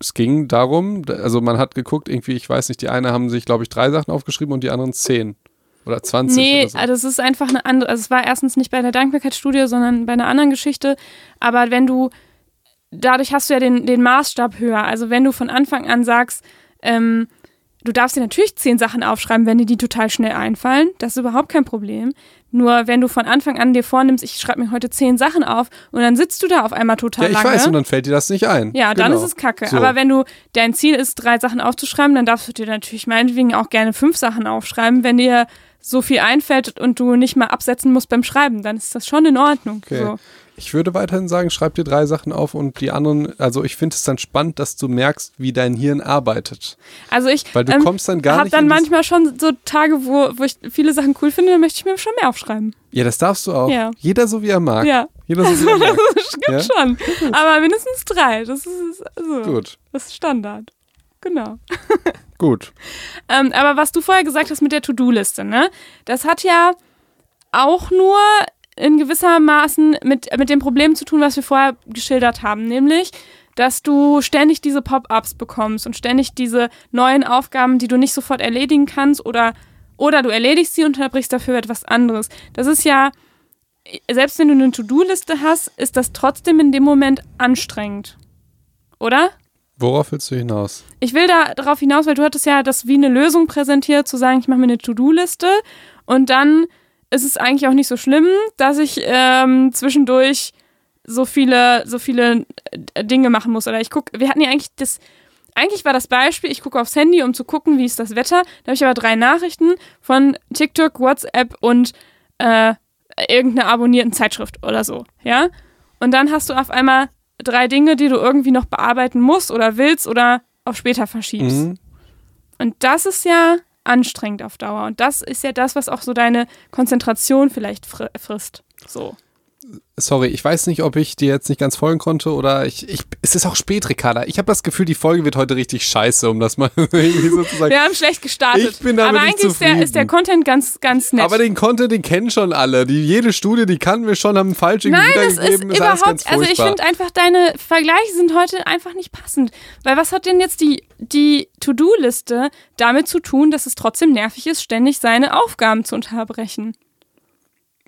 es ging darum, da- also man hat geguckt, irgendwie, ich weiß nicht, die eine haben sich, glaube ich, drei Sachen aufgeschrieben und die anderen zehn. Oder 20 nee, oder so. also es ist einfach eine andere, also es war erstens nicht bei der Dankbarkeitsstudie, sondern bei einer anderen Geschichte. Aber wenn du, dadurch hast du ja den, den Maßstab höher. Also wenn du von Anfang an sagst, ähm, du darfst dir natürlich zehn Sachen aufschreiben, wenn dir die total schnell einfallen. Das ist überhaupt kein Problem. Nur wenn du von Anfang an dir vornimmst, ich schreibe mir heute zehn Sachen auf und dann sitzt du da auf einmal total ja, ich lange. weiß, und dann fällt dir das nicht ein. Ja, dann Genau. ist es kacke. So. Aber wenn du dein Ziel ist, drei Sachen aufzuschreiben, dann darfst du dir natürlich meinetwegen auch gerne fünf Sachen aufschreiben. Wenn dir so viel einfällt und du nicht mal absetzen musst beim Schreiben, dann ist das schon in Ordnung. Okay. So. Ich würde weiterhin sagen, schreib dir drei Sachen auf und die anderen, also ich finde es dann spannend, dass du merkst, wie dein Hirn arbeitet. Also ich Weil du ähm, kommst dann gar habe nicht dann in dieses- manchmal schon so Tage, wo, wo ich viele Sachen cool finde, dann möchte ich mir schon mehr aufschreiben. Ja, das darfst du auch. Ja. Jeder so wie er mag. Ja, Jeder so wie er mag. das stimmt Ja? schon. Aber mindestens drei. Das ist, also, Gut, das ist Standard. Genau. gut. Ähm, aber was du vorher gesagt hast mit der To-Do-Liste, ne? Das hat ja auch nur in gewisser Maßen mit, mit dem Problem zu tun, was wir vorher geschildert haben, nämlich, dass du ständig diese Pop-ups bekommst und ständig diese neuen Aufgaben, die du nicht sofort erledigen kannst oder, oder du erledigst sie und unterbrichst dafür etwas anderes. Das ist ja, selbst wenn du eine To-Do-Liste hast, ist das trotzdem in dem Moment anstrengend. Oder? Worauf willst du hinaus? Ich will da darauf hinaus, weil du hattest ja das wie eine Lösung präsentiert, zu sagen, ich mache mir eine To-Do-Liste und dann ist es eigentlich auch nicht so schlimm, dass ich ähm, zwischendurch so viele, so viele äh, Dinge machen muss. Oder ich gucke, wir hatten ja eigentlich das, eigentlich war das Beispiel, ich gucke aufs Handy, um zu gucken, wie ist das Wetter. Da habe ich aber drei Nachrichten von TikTok, WhatsApp und äh, irgendeiner abonnierten Zeitschrift oder so, ja. Und dann hast du auf einmal drei Dinge, die du irgendwie noch bearbeiten musst oder willst oder auf später verschiebst. Mhm. Und das ist ja anstrengend auf Dauer. Und das ist ja das, was auch so deine Konzentration vielleicht fri frisst. So. Sorry, ich weiß nicht, ob ich dir jetzt nicht ganz folgen konnte oder ich, ich es ist auch spät, Ricarda. Ich habe das Gefühl, die Folge wird heute richtig scheiße, um das mal irgendwie so zu sagen. Wir haben schlecht gestartet. Ich bin damit Aber eigentlich ist der, ist der Content ganz, ganz nett. Aber den Content, den kennen schon alle. Die, jede Studie, die kannten wir schon, haben falsch Nein, das ist ganz überhaupt, also ich finde einfach, deine Vergleiche sind heute einfach nicht passend. Weil was hat denn jetzt die, die To-Do-Liste damit zu tun, dass es trotzdem nervig ist, ständig seine Aufgaben zu unterbrechen?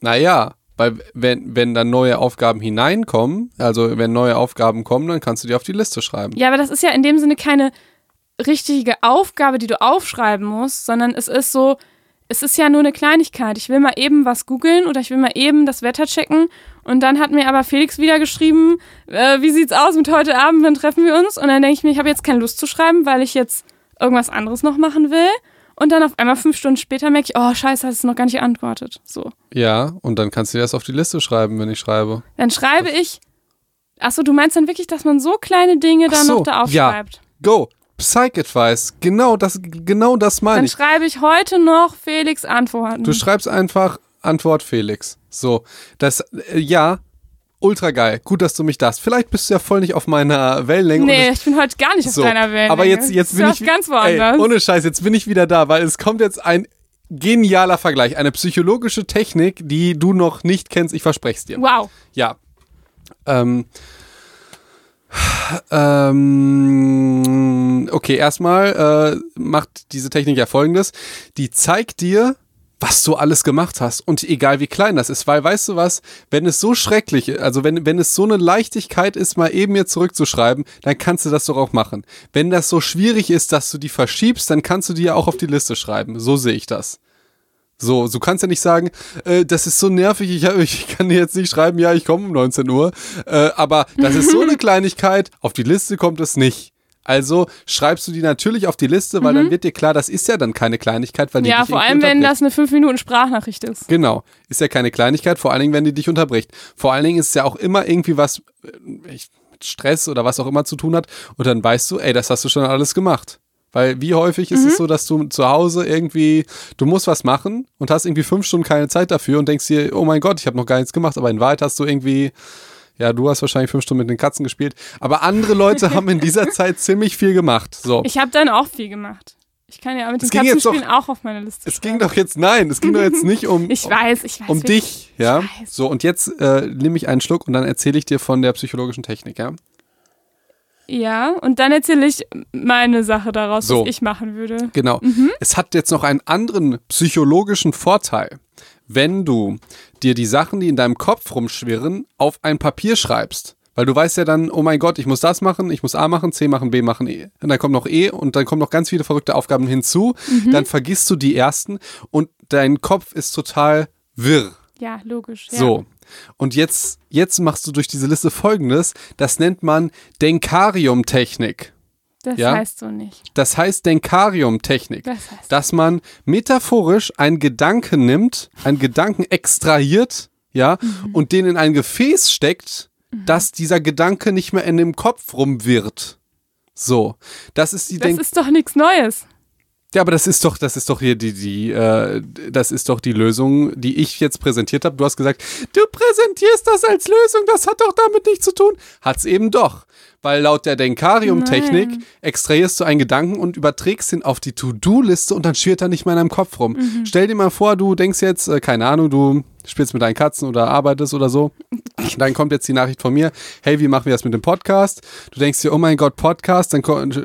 Naja, weil wenn, wenn dann neue Aufgaben hineinkommen, also wenn neue Aufgaben kommen, dann kannst du die auf die Liste schreiben. Ja, aber das ist ja in dem Sinne keine richtige Aufgabe, die du aufschreiben musst, sondern es ist so, es ist ja nur eine Kleinigkeit. Ich will mal eben was googeln oder ich will mal eben das Wetter checken. Und dann hat mir aber Felix wieder geschrieben, äh, wie sieht's aus mit heute Abend, wann treffen wir uns? Und dann denke ich mir, ich habe jetzt keine Lust zu schreiben, weil ich jetzt irgendwas anderes noch machen will. Und dann auf einmal fünf Stunden später merke ich, oh scheiße, hast du noch gar nicht geantwortet. So. Ja, und dann kannst du das auf die Liste schreiben, wenn ich schreibe. Dann schreibe ich, achso, du meinst dann wirklich, dass man so kleine Dinge dann so, noch da ja. aufschreibt? Go! Psych-Advice. Genau das, genau das meine Dann ich. schreibe ich heute noch Felix Antworten. Du schreibst einfach Antwort Felix. So, das, äh, ja, ultra geil. Gut, dass du mich das. Vielleicht bist du ja voll nicht auf meiner Wellenlänge. nee, ich bin heute gar nicht auf so. deiner Welt. Aber jetzt, jetzt bin ich ganz ey, woanders. ohne Scheiß, jetzt bin ich wieder da, weil es kommt jetzt ein genialer Vergleich, eine psychologische Technik, die du noch nicht kennst. Ich verspreche es dir. wow. Ja. Ähm, ähm, okay, erstmal äh, macht diese Technik ja folgendes. Die zeigt dir was du alles gemacht hast und egal wie klein das ist, weil weißt du was, wenn es so schrecklich, also wenn, wenn es so eine Leichtigkeit ist, mal eben mir zurückzuschreiben, dann kannst du das doch auch machen. Wenn das so schwierig ist, dass du die verschiebst, dann kannst du die ja auch auf die Liste schreiben. So sehe ich das. So, du kannst ja nicht sagen, äh, das ist so nervig, ich, ich kann dir jetzt nicht schreiben, ja, ich komme um 19 Uhr, äh, aber das ist so eine Kleinigkeit, auf die Liste kommt es nicht. Also schreibst du die natürlich auf die Liste, weil mhm. dann wird dir klar, das ist ja dann keine Kleinigkeit, weil die Ja, vor allem, wenn das eine 5 Minuten Sprachnachricht ist. Genau, ist ja keine Kleinigkeit, vor allen Dingen, wenn die dich unterbricht. Vor allen Dingen ist es ja auch immer irgendwie was äh, mit Stress oder was auch immer zu tun hat und dann weißt du, ey, das hast du schon alles gemacht. Weil wie häufig ist mhm. es so, dass du zu Hause irgendwie, du musst was machen und hast irgendwie fünf Stunden keine Zeit dafür und denkst dir, oh mein Gott, ich habe noch gar nichts gemacht, aber in Wahrheit hast du irgendwie ja, du hast wahrscheinlich fünf Stunden mit den Katzen gespielt. Aber andere Leute haben in dieser Zeit ziemlich viel gemacht. So. Ich habe dann auch viel gemacht. Ich kann ja mit den Katzenspielen auch auf meiner Liste Es schreiben. ging doch jetzt, nein, es ging doch jetzt nicht um, ich weiß, ich weiß, um dich. Ja? So, und jetzt äh, nehme ich einen Schluck und dann erzähle ich dir von der psychologischen Technik, ja? Ja, und dann erzähle ich meine Sache daraus, so. was ich machen würde. Genau. Mhm. Es hat jetzt noch einen anderen psychologischen Vorteil wenn du dir die Sachen, die in deinem Kopf rumschwirren, auf ein Papier schreibst. Weil du weißt ja dann, oh mein Gott, ich muss das machen, ich muss A machen, C machen, B machen, E. Und dann kommt noch E und dann kommen noch ganz viele verrückte Aufgaben hinzu. Mhm. Dann vergisst du die ersten und dein Kopf ist total wirr. Ja, logisch. Ja. So. Und jetzt, jetzt machst du durch diese Liste folgendes. Das nennt man Denkarium-Technik. Das ja? heißt so nicht. Das heißt Denkarium-Technik. Das heißt dass man metaphorisch einen Gedanken nimmt, einen Gedanken extrahiert, ja, mhm. und den in ein Gefäß steckt, mhm. dass dieser Gedanke nicht mehr in dem Kopf rumwirrt. So. Das ist die Das Denk ist doch nichts Neues. Ja, aber das ist doch, das ist doch hier die, die, äh, das ist doch die Lösung, die ich jetzt präsentiert habe. Du hast gesagt, du präsentierst das als Lösung, das hat doch damit nichts zu tun. Hat's eben doch weil laut der Denkarium-Technik extrahierst du einen Gedanken und überträgst ihn auf die To-Do-Liste und dann schwirrt er nicht mehr in deinem Kopf rum. Mhm. Stell dir mal vor, du denkst jetzt, äh, keine Ahnung, du spielst mit deinen Katzen oder arbeitest oder so. Dann kommt jetzt die Nachricht von mir, hey, wie machen wir das mit dem Podcast? Du denkst dir, oh mein Gott, Podcast, dann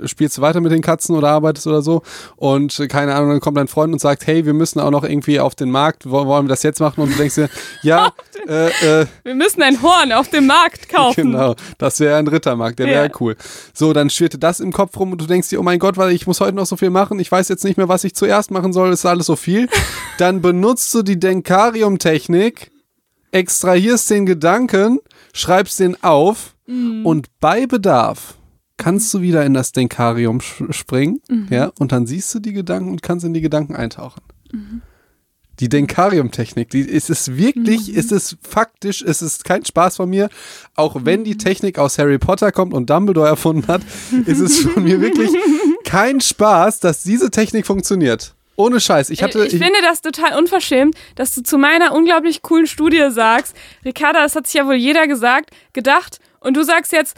spielst du weiter mit den Katzen oder arbeitest oder so. Und äh, keine Ahnung, dann kommt dein Freund und sagt, hey, wir müssen auch noch irgendwie auf den Markt, wollen wir das jetzt machen? Und du denkst dir, ja, äh, äh, wir müssen ein Horn auf dem Markt kaufen. Genau, das wäre ein Rittermarkt, der wäre ja. cool. So, dann schwirrte das im Kopf rum und du denkst dir, oh mein Gott, weil ich muss heute noch so viel machen, ich weiß jetzt nicht mehr, was ich zuerst machen soll, ist alles so viel. Dann benutzt du die Denkarium-Technik, extrahierst den Gedanken, schreibst den auf mhm. und bei Bedarf kannst du wieder in das Denkarium springen, mhm. ja, und dann siehst du die Gedanken und kannst in die Gedanken eintauchen. Mhm. Die Denkarium-Technik, die ist es wirklich, mhm. ist es faktisch, ist es kein Spaß von mir. Auch wenn die Technik aus Harry Potter kommt und Dumbledore erfunden hat, ist es von mir wirklich kein Spaß, dass diese Technik funktioniert. Ohne Scheiß. Ich, hatte, ich, ich finde das total unverschämt, dass du zu meiner unglaublich coolen Studie sagst, Ricarda, das hat sich ja wohl jeder gesagt, gedacht, und du sagst jetzt,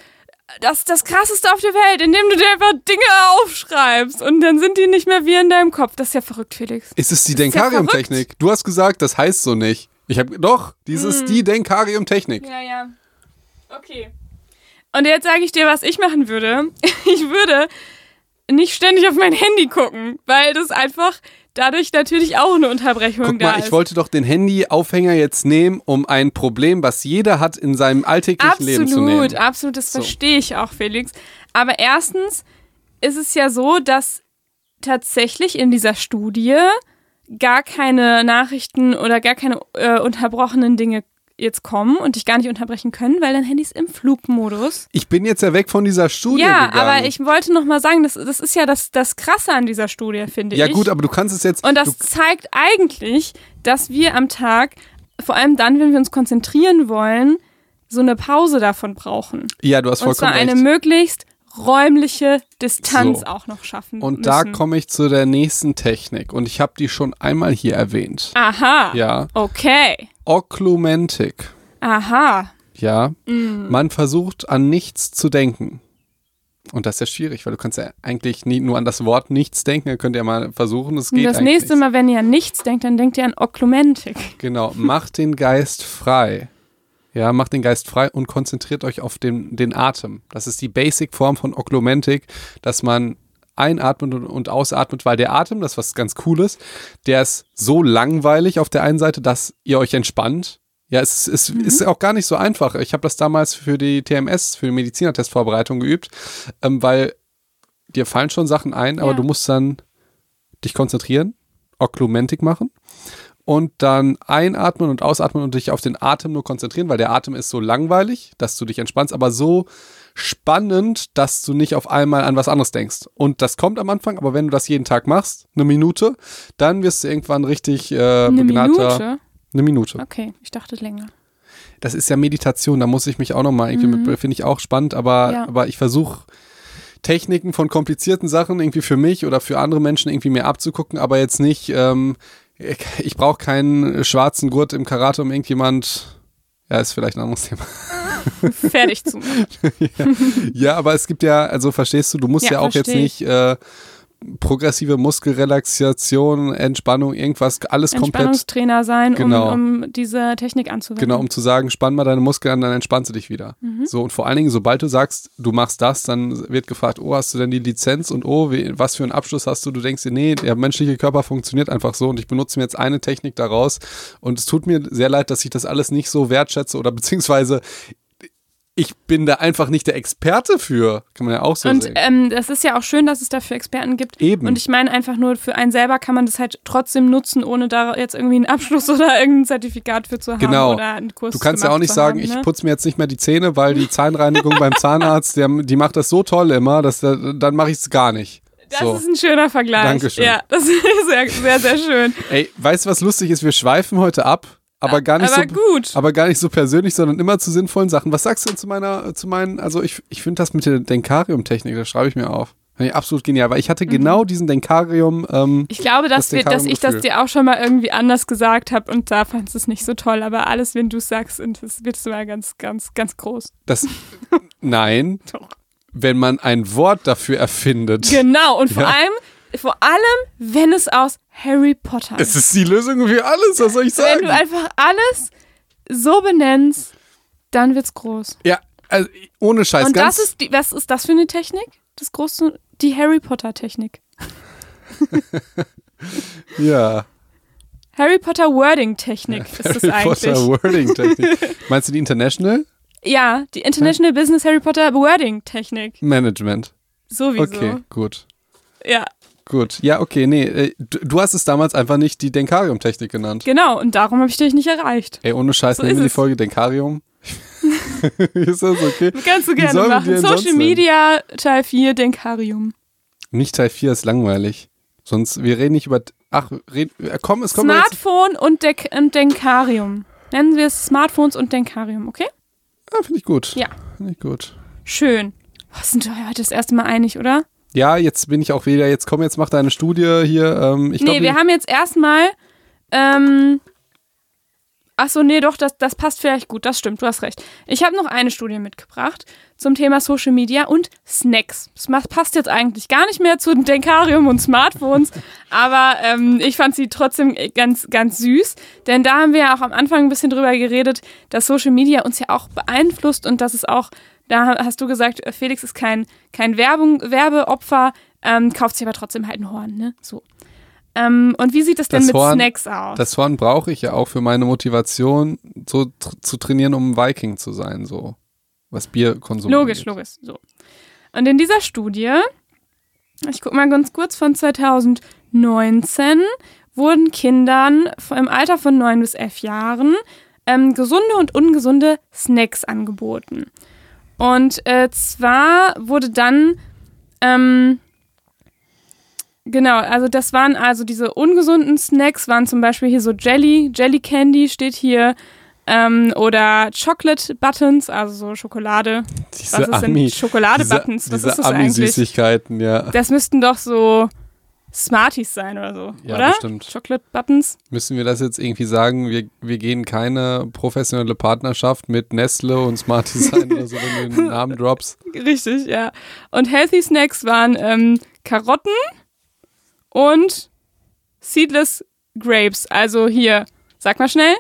das ist das Krasseste auf der Welt, indem du dir einfach Dinge aufschreibst und dann sind die nicht mehr wie in deinem Kopf. Das ist ja verrückt, Felix. Ist es die Denkarium-Technik? Ja du hast gesagt, das heißt so nicht. Ich habe doch, dieses hm. die Denkarium-Technik. Ja, ja. Okay. Und jetzt sage ich dir, was ich machen würde. Ich würde nicht ständig auf mein Handy gucken, weil das einfach dadurch natürlich auch eine Unterbrechung Guck da mal, ich wollte doch den Handy-Aufhänger jetzt nehmen, um ein Problem, was jeder hat, in seinem alltäglichen absolut, Leben zu nehmen. Absolut, absolut, das so. verstehe ich auch, Felix. Aber erstens ist es ja so, dass tatsächlich in dieser Studie gar keine Nachrichten oder gar keine äh, unterbrochenen Dinge jetzt kommen und dich gar nicht unterbrechen können, weil dein Handy ist im Flugmodus. Ich bin jetzt ja weg von dieser Studie Ja, gegangen. aber ich wollte noch mal sagen, das, das ist ja das, das Krasse an dieser Studie, finde ja, ich. Ja gut, aber du kannst es jetzt... Und das zeigt eigentlich, dass wir am Tag, vor allem dann, wenn wir uns konzentrieren wollen, so eine Pause davon brauchen. Ja, du hast vollkommen recht. Und zwar eine möglichst räumliche Distanz so. auch noch schaffen. Und müssen. da komme ich zu der nächsten Technik und ich habe die schon einmal hier erwähnt. Aha. Ja. Okay. Oklumentik. Aha. Ja. Mm. Man versucht an nichts zu denken. Und das ist ja schwierig, weil du kannst ja eigentlich nie nur an das Wort nichts denken. Ihr könnt ja mal versuchen, es geht Das nächste nicht. Mal, wenn ihr an nichts denkt, dann denkt ihr an Oklumentik. Genau, macht den Geist frei. Ja, macht den Geist frei und konzentriert euch auf den, den Atem. Das ist die Basic-Form von Oklumentik, dass man einatmet und, ausatmet, weil der Atem, das ist was ganz Cooles, der ist so langweilig auf der einen Seite, dass ihr euch entspannt. Ja, es, es Mhm. ist auch gar nicht so einfach. Ich habe das damals für die TMS, für die Medizinertestvorbereitung geübt, ähm, weil dir fallen schon Sachen ein, aber Ja. du musst dann dich konzentrieren, Oklumentik machen und dann einatmen und ausatmen und dich auf den Atem nur konzentrieren, weil der Atem ist so langweilig, dass du dich entspannst, aber so spannend, dass du nicht auf einmal an was anderes denkst. Und das kommt am Anfang, aber wenn du das jeden Tag machst, eine Minute, dann wirst du irgendwann richtig äh, Eine begnadeter. Minute? Eine Minute. Okay, ich dachte länger. Das ist ja Meditation, da muss ich mich auch nochmal irgendwie mit, finde ich auch spannend, aber, Mhm. Ja. aber ich versuche Techniken von komplizierten Sachen irgendwie für mich oder für andere Menschen irgendwie mehr abzugucken, aber jetzt nicht, ähm, ich, ich brauche keinen schwarzen Gurt im Karate, um irgendjemand, ja, ist vielleicht ein anderes Thema. Fertig zu machen. ja, aber es gibt ja, also verstehst du, du musst ja, Ja, auch jetzt nicht äh, progressive Muskelrelaxation, Entspannung, irgendwas, alles komplett Entspannungstrainer sein, Genau. um, um diese Technik anzuwenden. Genau, um zu sagen, spann mal deine Muskeln an, dann entspannst du dich wieder. Mhm. So, und vor allen Dingen, sobald du sagst, du machst das, dann wird gefragt, oh, hast du denn die Lizenz und oh, wie, was für einen Abschluss hast du? Du denkst dir, nee, der menschliche Körper funktioniert einfach so und ich benutze mir jetzt eine Technik daraus. Und es tut mir sehr leid, dass ich das alles nicht so wertschätze oder beziehungsweise ich bin da einfach nicht der Experte für. Kann man ja auch so Und sehen. ähm, das ist ja auch schön, dass es dafür Experten gibt. Eben. Und ich meine einfach nur, für einen selber kann man das halt trotzdem nutzen, ohne da jetzt irgendwie einen Abschluss oder irgendein Zertifikat für zu haben Genau. oder einen Kurs Du kannst ja auch nicht sagen, haben, ich ne? putze mir jetzt nicht mehr die Zähne, weil die Zahnreinigung beim Zahnarzt, der, die macht das so toll immer, dass der, dann mache ich es gar nicht. Das so. ist ein schöner Vergleich. Dankeschön. Ja, das ist sehr, sehr, sehr schön. Ey, weißt du, was lustig ist? Wir schweifen heute ab, aber gar nicht Aber so. gut. Aber gar nicht so persönlich, sondern immer zu sinnvollen Sachen. Was sagst du denn zu meiner, zu meinen, also ich, ich finde das mit der Denkarium-Technik, das schreibe ich mir auf. Ich absolut genial, weil ich hatte genau diesen Denkarium, ähm, Ich glaube, dass, Das wir, dass ich das dir auch schon mal irgendwie anders gesagt habe und da fandst du es nicht so toll. Aber alles, wenn du es sagst, und das wird mal ganz, ganz, ganz groß. das, nein, Doch. wenn man ein Wort dafür erfindet. Genau, und vor Ja. allem, vor allem, wenn es aus Harry Potter Es ist die Lösung für alles, was soll ich Wenn sagen? du einfach alles so benennst, dann wird's groß. Ja, also ohne Scheiß, und ganz. das ist die, was ist das für eine Technik? Das große, die Harry Potter Technik. ja, Harry Potter Wording Technik ist das Harry eigentlich. Potter Wording Technik. Meinst du die International Ja, die International Business Harry Potter Wording Technik. Management? Sowieso. Okay, gut. Ja, Gut. Ja, okay, nee. äh, Du, hast es damals einfach nicht die Denkarium-Technik genannt. genau. Und darum habe ich dich nicht erreicht. Ey, ohne Scheiß, So nehmen wir die. Folge Denkarium. ist das okay? Kannst du gerne machen. Social? Media Teil 4 Denkarium. Nicht Teil 4 ist langweilig. Sonst, wir reden nicht über. Ach, red, äh, komm, es kommt jetzt. Smartphone und, Dek und Denkarium. Nennen wir es Smartphones und Denkarium, okay? Ah, finde ich gut. Ja. Finde ich gut. Schön. Was sind wir heute das erste Mal einig, oder? Ja, jetzt bin ich auch wieder. Jetzt komm, jetzt mach deine Studie hier. Ähm, ich nee, glaub, wir haben jetzt erstmal. Ähm, Achso, nee, doch, das, das passt vielleicht gut. Das stimmt, du hast recht. Ich habe noch eine Studie mitgebracht zum Thema Social Media und Snacks. Das passt jetzt eigentlich gar nicht mehr zu Denkarium und Smartphones, aber ähm, ich fand sie trotzdem ganz, ganz süß. Denn da haben wir ja auch am Anfang ein bisschen drüber geredet, dass Social Media uns ja auch beeinflusst und dass es auch, da hast du gesagt, äh, Felix ist kein, kein Werbung, Werbeopfer, ähm, kauft sich aber trotzdem halt ein Horn, ne? So. Ähm, und wie sieht es denn Das mit Horn- Snacks aus? Das Horn brauche ich ja auch für meine Motivation, so tr zu trainieren, um Viking zu sein, so. Was Bierkonsum Logisch, angeht. logisch. So. Und in dieser Studie, ich gucke mal ganz kurz von 2019, wurden Kindern im Alter von 9 bis 11 Jahren ähm, gesunde und ungesunde Snacks angeboten. Und äh, zwar wurde dann, ähm, genau, also das waren also diese ungesunden Snacks, waren zum Beispiel hier so Jelly, Jelly Candy steht hier, ähm, oder Chocolate Buttons, also so Schokolade. Diese Was ist denn Ami, Schokolade-Buttons? diese, Was diese ist das? Ami-Süßigkeiten, ja. Das müssten doch so Smarties sein oder so, Ja, oder? bestimmt. Chocolate Buttons. Müssen wir das jetzt irgendwie sagen? Wir, wir gehen keine professionelle Partnerschaft mit Nestle und Smarties ein oder so, wenn du den Namen droppst. Richtig, ja. Und Healthy Snacks waren ähm, Karotten und Seedless Grapes. Also hier, sag mal schnell.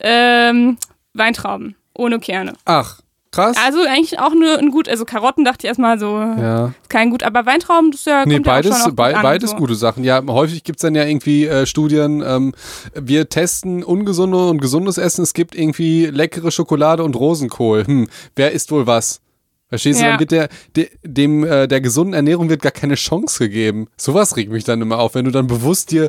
Ähm, Weintrauben ohne Kerne. Ach, krass. Also eigentlich auch nur ein gut, also Karotten dachte ich erstmal so, ja. kein gut, aber Weintrauben, das ist ja, Nee, ja beides, gut bei, an, beides so. gute Sachen. Ja, häufig gibt's dann ja irgendwie äh, Studien, ähm, wir testen ungesunde und gesundes Essen. Es gibt irgendwie leckere Schokolade und Rosenkohl. Hm, wer isst wohl was? Verstehst du, Ja. dann wird der, de, dem, äh, der gesunden Ernährung wird gar keine Chance gegeben. Sowas regt mich dann immer auf, wenn du dann bewusst dir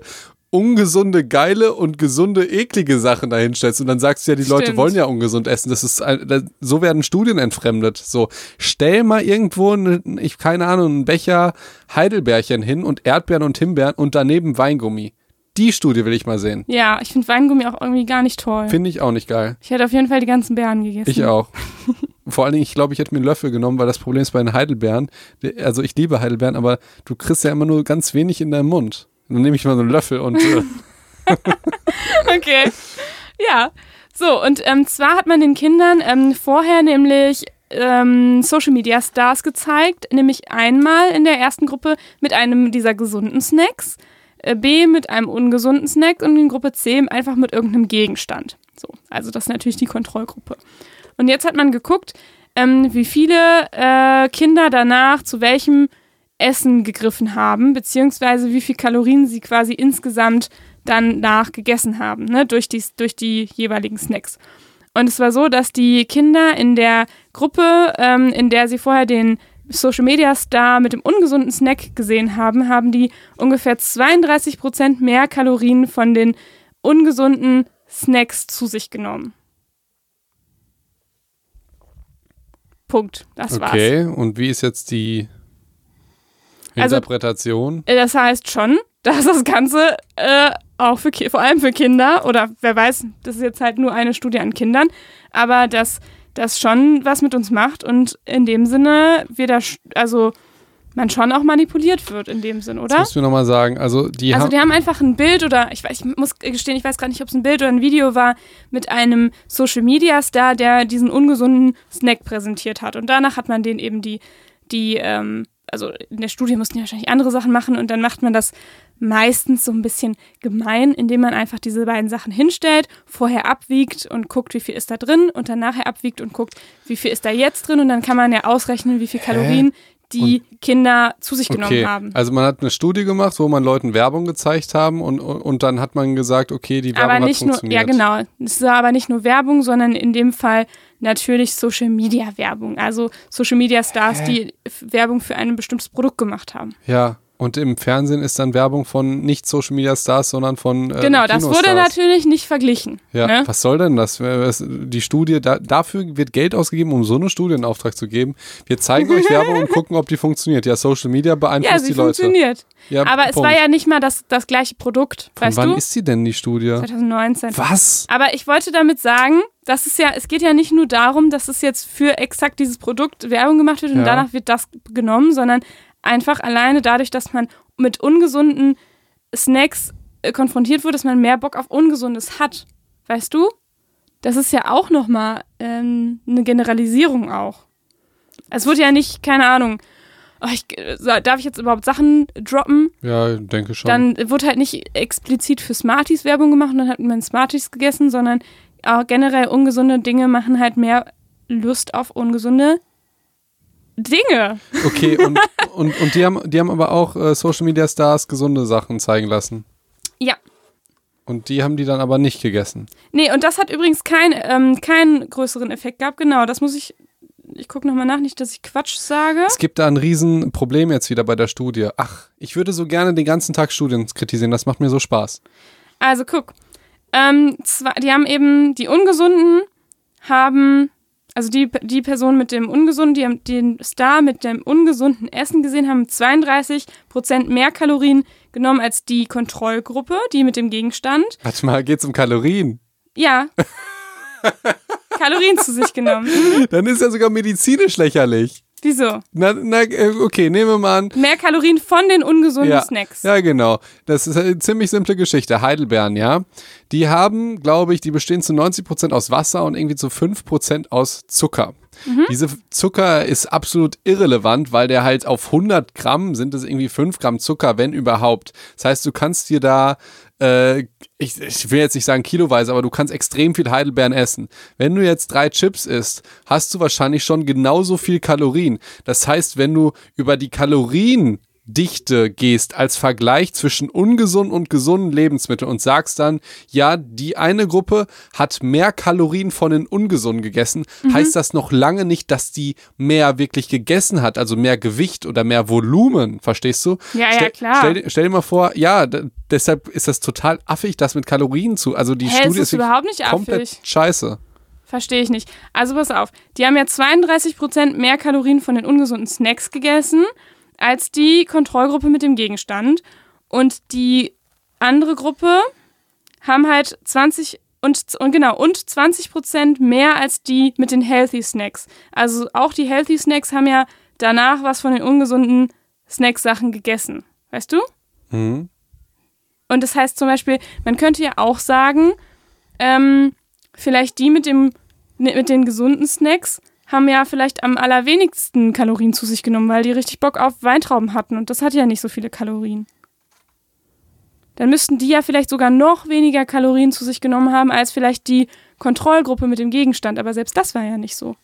ungesunde, geile und gesunde, eklige Sachen dahinstellst und dann sagst du ja, die Leute Stimmt. wollen ja ungesund essen. Das ist ein, so werden Studien entfremdet. So, stell mal irgendwo, ne, ich keine Ahnung, einen Becher Heidelbeerchen hin und Erdbeeren und Himbeeren und daneben Weingummi. Die Studie will ich mal sehen. Ja, ich finde Weingummi auch irgendwie gar nicht toll. Finde ich auch nicht geil. ich hätte auf jeden Fall die ganzen Beeren gegessen. Ich auch. Vor allen Dingen, ich glaube, ich hätte mir einen Löffel genommen, weil das Problem ist bei den Heidelbeeren. Also ich liebe Heidelbeeren, aber du kriegst ja immer nur ganz wenig in deinem Mund. Dann nehme ich mal so einen Löffel und äh, Okay. Ja. So, und ähm, zwar hat man den Kindern ähm, vorher nämlich ähm, Social Media Stars gezeigt, nämlich einmal in der ersten Gruppe mit einem dieser gesunden Snacks, äh, B mit einem ungesunden Snack und in Gruppe C einfach mit irgendeinem Gegenstand. So, also das ist natürlich die Kontrollgruppe. Und jetzt hat man geguckt, ähm, wie viele äh, Kinder danach zu welchem Essen gegriffen haben, beziehungsweise wie viel Kalorien sie quasi insgesamt dann nach gegessen haben, ne, durch, die, durch die jeweiligen Snacks. Und es war so, dass die Kinder in der Gruppe, ähm, in der sie vorher den Social Media Star mit dem ungesunden Snack gesehen haben, haben die ungefähr 32% mehr Kalorien von den ungesunden Snacks zu sich genommen. Punkt. Das war's. okay. Und wie ist jetzt die Interpretation? Äh, Das heißt schon, dass das Ganze äh, auch für vor allem für Kinder oder wer weiß, das ist jetzt halt nur eine Studie an Kindern, aber dass das schon was mit uns macht und in dem Sinne wir da also man schon auch manipuliert wird in dem Sinn, Das oder? musst du nochmal sagen. Also die Also haben. die haben einfach ein Bild oder ich weiß, ich muss gestehen, ich weiß gar nicht, ob es ein Bild oder ein Video war mit einem Social Media Star, der diesen ungesunden Snack präsentiert hat. Und danach hat man den eben die, die, ähm, also in der Studie mussten die wahrscheinlich andere Sachen machen und dann macht man das meistens so ein bisschen gemein, indem man einfach diese beiden Sachen hinstellt, vorher abwiegt und guckt, wie viel ist da drin und dann nachher abwiegt und guckt, wie viel ist da jetzt drin und dann kann man ja ausrechnen, wie viel Kalorien die Kinder zu sich genommen Okay, haben. also man hat eine Studie gemacht, wo man Leuten Werbung gezeigt haben und, und, und dann hat man gesagt, okay, die Werbung aber nicht hat nur, funktioniert. ja genau, es war aber nicht nur Werbung, sondern in dem Fall natürlich Social Media Werbung. Also Social Media Stars, die F- Werbung für ein bestimmtes Produkt gemacht haben. Ja, und im Fernsehen ist dann Werbung von nicht Social Media Stars, sondern von äh, genau, das wurde natürlich nicht verglichen. Ja, ne? was soll denn das? Die Studie, da, dafür wird Geld ausgegeben, um so eine Studie in Auftrag zu geben. Wir zeigen euch Werbung und gucken, ob die funktioniert. Ja, Social Media beeinflusst Ja, sie die Leute. funktioniert. Ja, aber es Punkt. war ja nicht mal das, das gleiche Produkt, Von weißt wann du? ist sie denn, die Studie? 2019. Was? Aber ich wollte damit sagen, dass es ja, es geht ja nicht nur darum, dass es jetzt für exakt dieses Produkt Werbung gemacht wird und Ja. danach wird das genommen, sondern einfach alleine dadurch, dass man mit ungesunden Snacks äh, konfrontiert wird, dass man mehr Bock auf Ungesundes hat. Weißt du? Das ist ja auch nochmal ähm, eine Generalisierung auch. Es wurde ja nicht, keine Ahnung, oh, ich, äh, darf ich jetzt überhaupt Sachen droppen? Ja, denke schon. Dann wurde halt nicht explizit für Smarties Werbung gemacht und dann hat man Smarties gegessen, sondern auch generell ungesunde Dinge machen halt mehr Lust auf ungesunde Dinge. okay, und, und, und die, haben, die haben aber auch äh, Social Media Stars gesunde Sachen zeigen lassen. Ja. Und die haben die dann aber nicht gegessen. Nee, und das hat übrigens kein, ähm, keinen größeren Effekt gehabt. Genau, das muss ich. Ich gucke nochmal nach, nicht, dass ich Quatsch sage. Es gibt da ein Riesenproblem jetzt wieder bei der Studie. Ach, ich würde so gerne den ganzen Tag Studien kritisieren. Das macht mir so Spaß. Also guck. Ähm, zwar, die haben eben, die Ungesunden haben, also die, die Person mit dem Ungesunden, die haben den Star mit dem ungesunden Essen gesehen, haben 32% mehr Kalorien genommen als die Kontrollgruppe, die mit dem Gegenstand. Warte mal, geht's um Kalorien? Ja. Kalorien zu sich genommen. Dann ist ja sogar medizinisch lächerlich. Wieso? Na, na, äh, okay, nehmen wir mal an. Mehr Kalorien von den ungesunden Ja, Snacks. ja, genau. Das ist eine ziemlich simple Geschichte. Heidelbeeren, ja. Die haben, glaube ich, die bestehen zu 90% aus Wasser und irgendwie zu 5% aus Zucker. Diese Zucker ist absolut irrelevant, weil der halt auf 100 Gramm sind es irgendwie 5 Gramm Zucker, wenn überhaupt. Das heißt, du kannst dir da, äh, ich, ich will jetzt nicht sagen kiloweise, aber du kannst extrem viel Heidelbeeren essen. Wenn du jetzt drei Chips isst, hast du wahrscheinlich schon genauso viel Kalorien. Das heißt, wenn du über die Kalorien Dichte gehst als Vergleich zwischen ungesunden und gesunden Lebensmitteln und sagst dann, ja, die eine Gruppe hat mehr Kalorien von den ungesunden gegessen, heißt das noch lange nicht, dass die mehr wirklich gegessen hat, also mehr Gewicht oder mehr Volumen, verstehst du? Ja, ja, klar. Stell, dir- stell dir mal vor, ja, deshalb ist das total affig, das mit Kalorien zu, also die Hä, Studie ist wirklich überhaupt nicht komplett affig. scheiße. Verstehe ich nicht. Also pass auf, die haben ja 32% mehr Kalorien von den ungesunden Snacks gegessen als die Kontrollgruppe mit dem Gegenstand. Und die andere Gruppe haben halt 20 und, und genau und 20% mehr als die mit den Healthy Snacks. Also auch die Healthy Snacks haben ja danach was von den ungesunden Snacksachen gegessen. Weißt du? Mhm. Und das heißt zum Beispiel, man könnte ja auch sagen, ähm, vielleicht die mit, dem, mit den gesunden Snacks haben ja vielleicht am allerwenigsten Kalorien zu sich genommen, weil die richtig Bock auf Weintrauben hatten und das hat ja nicht so viele Kalorien. Dann müssten die ja vielleicht sogar noch weniger Kalorien zu sich genommen haben als vielleicht die Kontrollgruppe mit dem Gegenstand, aber selbst das war ja nicht so.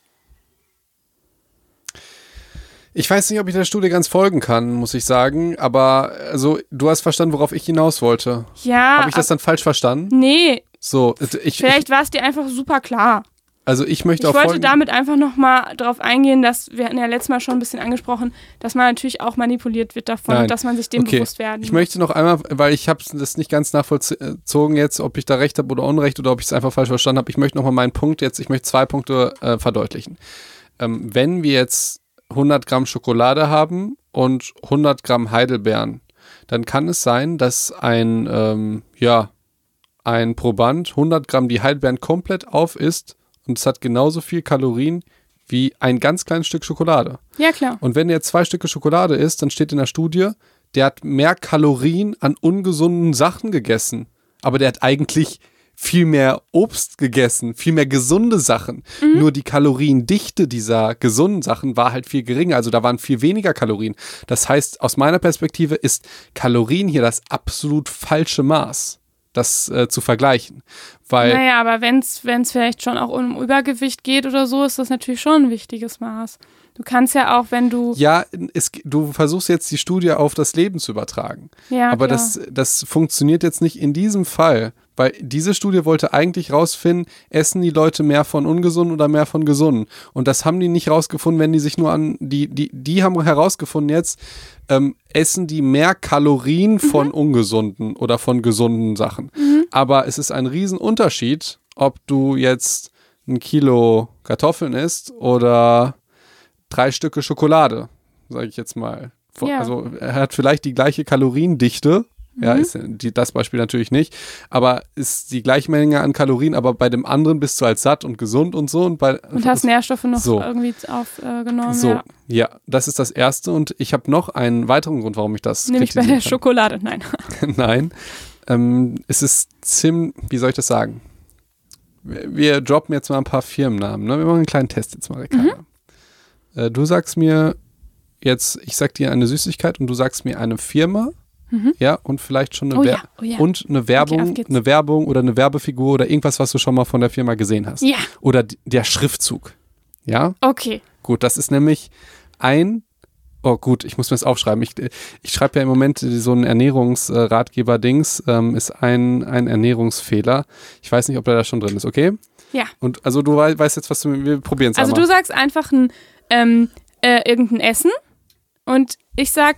Ich weiß nicht, ob ich der Studie ganz folgen kann, muss ich sagen, aber also du hast verstanden, worauf ich hinaus wollte. Ja, Habe ich das dann falsch verstanden? nee, So, ich, ich vielleicht war es dir einfach super klar. Also ich möchte Ich auch wollte folgen. damit einfach nochmal darauf eingehen, dass wir hatten ja letztes Mal schon ein bisschen angesprochen, dass man natürlich auch manipuliert wird davon Nein. und dass man sich dem Okay. bewusst werden Ich möchte noch einmal, weil ich habe das nicht ganz nachvollzogen jetzt, ob ich da recht habe oder Unrecht oder ob ich es einfach falsch verstanden habe. Ich möchte noch mal meinen Punkt jetzt, ich möchte zwei Punkte äh, verdeutlichen. Ähm, wenn wir jetzt 100 Gramm Schokolade haben und 100 Gramm Heidelbeeren, dann kann es sein, dass ein, ähm, ja, ein Proband 100 Gramm die Heidelbeeren komplett auf isst und es hat genauso viel Kalorien wie ein ganz kleines Stück Schokolade. Ja, klar. Und wenn der zwei Stücke Schokolade isst, dann steht in der Studie, der hat mehr Kalorien an ungesunden Sachen gegessen. Aber der hat eigentlich viel mehr Obst gegessen, viel mehr gesunde Sachen. Nur die Kaloriendichte dieser gesunden Sachen war halt viel geringer. Also da waren viel weniger Kalorien. Das heißt, aus meiner Perspektive ist Kalorien hier das absolut falsche Maß, das äh, zu vergleichen. Weil Naja, aber wenn es vielleicht schon auch um Übergewicht geht oder so, ist das natürlich schon ein wichtiges Maß. Du kannst ja auch, wenn du. ja, es, du versuchst jetzt die Studie auf das Leben zu übertragen. Ja, Aber klar. das, das funktioniert jetzt nicht in diesem Fall, weil diese Studie wollte eigentlich rausfinden, essen die Leute mehr von ungesunden oder mehr von gesunden. Und das haben die nicht rausgefunden, wenn die sich nur an, die, die, die haben herausgefunden jetzt, ähm, essen die mehr Kalorien Mhm. von ungesunden oder von gesunden Sachen. Aber es ist ein Riesenunterschied, ob du jetzt ein Kilo Kartoffeln isst oder drei Stücke Schokolade, sage ich jetzt mal. Ja. Also er hat vielleicht die gleiche Kaloriendichte. Ja, Mhm. ist die, das Beispiel natürlich nicht, aber ist die gleiche Menge an Kalorien, aber bei dem anderen bist du halt satt und gesund und so und bei und hast Nährstoffe noch So. irgendwie aufgenommen. so, ja. ja. das ist das erste und ich habe noch einen weiteren Grund, warum ich das Nämlich bei der kritisieren Schokolade. Nein. kann. Nein, ähm, es ist ziemlich, wie soll ich das sagen? Wir, wir droppen jetzt mal ein paar Firmennamen, ne? Wir machen einen kleinen Test jetzt mal, Ricarda. Mhm. Äh, du sagst mir jetzt, ich sag dir eine Süßigkeit und du sagst mir eine Firma, ja, und vielleicht schon eine Mhm. Oh ja, oh ja. und eine Werbung, geht's. eine Werbung oder eine Werbefigur oder irgendwas, was du schon mal von der Firma gesehen hast. Ja, Oder der Schriftzug. Ja, okay. gut, das ist nämlich ein. Oh gut, ich muss mir das aufschreiben. Ich, ich schreibe ja im Moment so einen Ernährungsratgeber-Dings, ähm, ist ein, ein Ernährungsfehler. Ich weiß nicht, ob der da schon drin ist, okay? Ja. Und also du wei- weißt jetzt, was du, wir probieren es Also einmal. du sagst einfach ein, ähm, äh, irgendein Essen und ich sag,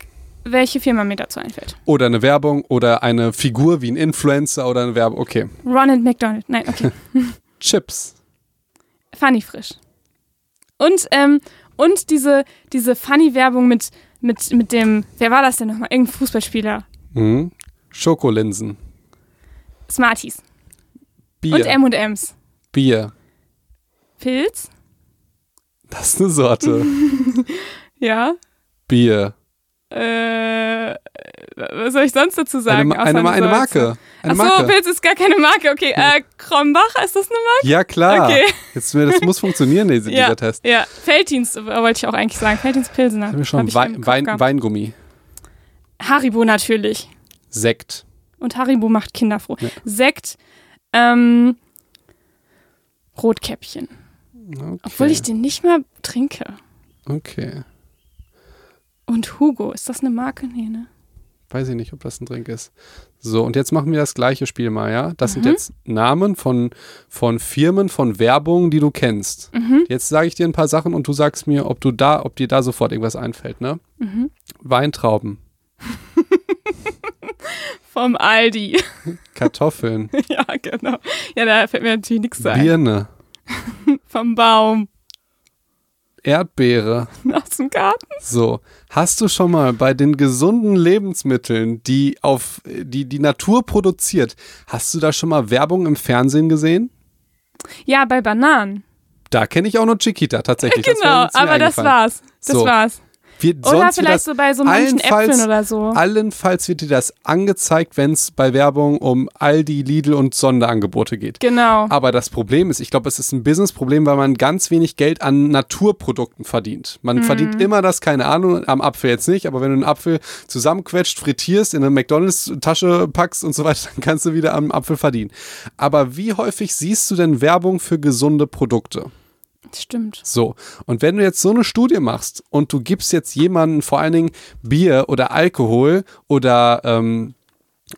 welche Firma mir dazu einfällt. Oder eine Werbung oder eine Figur wie ein Influencer oder eine Werbung. Okay. Ronald McDonald. Nein, okay. Chips. Funny frisch. Und, ähm, und diese, diese Funny-Werbung mit, mit, mit dem, wer war das denn nochmal? Irgendein Fußballspieler. Mhm. Schokolinsen. Smarties. Bier. Und M&M's. Bier. Pilz? Das ist eine Sorte. Ja. Bier. Äh, Was soll ich sonst dazu sagen? Eine, eine, eine? Marke. Eine Achso, Marke. Pilz ist gar keine Marke. Okay, äh, Krombach, ist das eine Marke? Ja, klar. Okay. Jetzt, das muss funktionieren, diese, ja, dieser Test. ja. Felddienst äh, wollte ich auch eigentlich sagen. Felddienst Pilsener. Haben wir schon Hab Wein. Weingummi. Haribo natürlich. Sekt. Und Haribo macht Kinder froh. Ja. Sekt, ähm, Rotkäppchen. Okay. Obwohl ich den nicht mal trinke. Okay. Und Hugo, ist das eine Marke? Nee, ne? Weiß ich nicht, ob das ein Drink ist. So, und jetzt machen wir das gleiche Spiel mal, ja? Das sind Mhm. jetzt Namen von, von Firmen, von Werbung, die du kennst. Mhm. Jetzt sage ich dir ein paar Sachen und du sagst mir, ob du da, ob dir da sofort irgendwas einfällt, ne? Mhm. Weintrauben, Vom Aldi. Kartoffeln, ja, genau. Ja, da fällt mir natürlich nichts ein. Birne, Vom Baum. Erdbeere. Aus dem Garten. So, hast du schon mal bei den gesunden Lebensmitteln, die auf die die Natur produziert, hast du da schon mal Werbung im Fernsehen gesehen? Ja, bei Bananen. Da kenne ich auch nur Chiquita tatsächlich. Das genau, mir aber das war's. Das So. war's. Wir, Oder wird vielleicht so bei so manchen Äpfeln oder so. Allenfalls wird dir das angezeigt, wenn es bei Werbung um Aldi, Lidl und Sonderangebote geht. Genau. Aber das Problem ist, ich glaube, es ist ein Businessproblem, weil man ganz wenig Geld an Naturprodukten verdient. Mhm. Man verdient immer das, keine Ahnung, am Apfel jetzt nicht, aber wenn du einen Apfel zusammenquetscht, frittierst, in eine McDonalds-Tasche packst und so weiter, dann kannst du wieder am Apfel verdienen. Aber wie häufig siehst du denn Werbung für gesunde Produkte? Stimmt. So, und wenn du jetzt so eine Studie machst und du gibst jetzt jemanden vor allen Dingen Bier oder Alkohol oder ähm,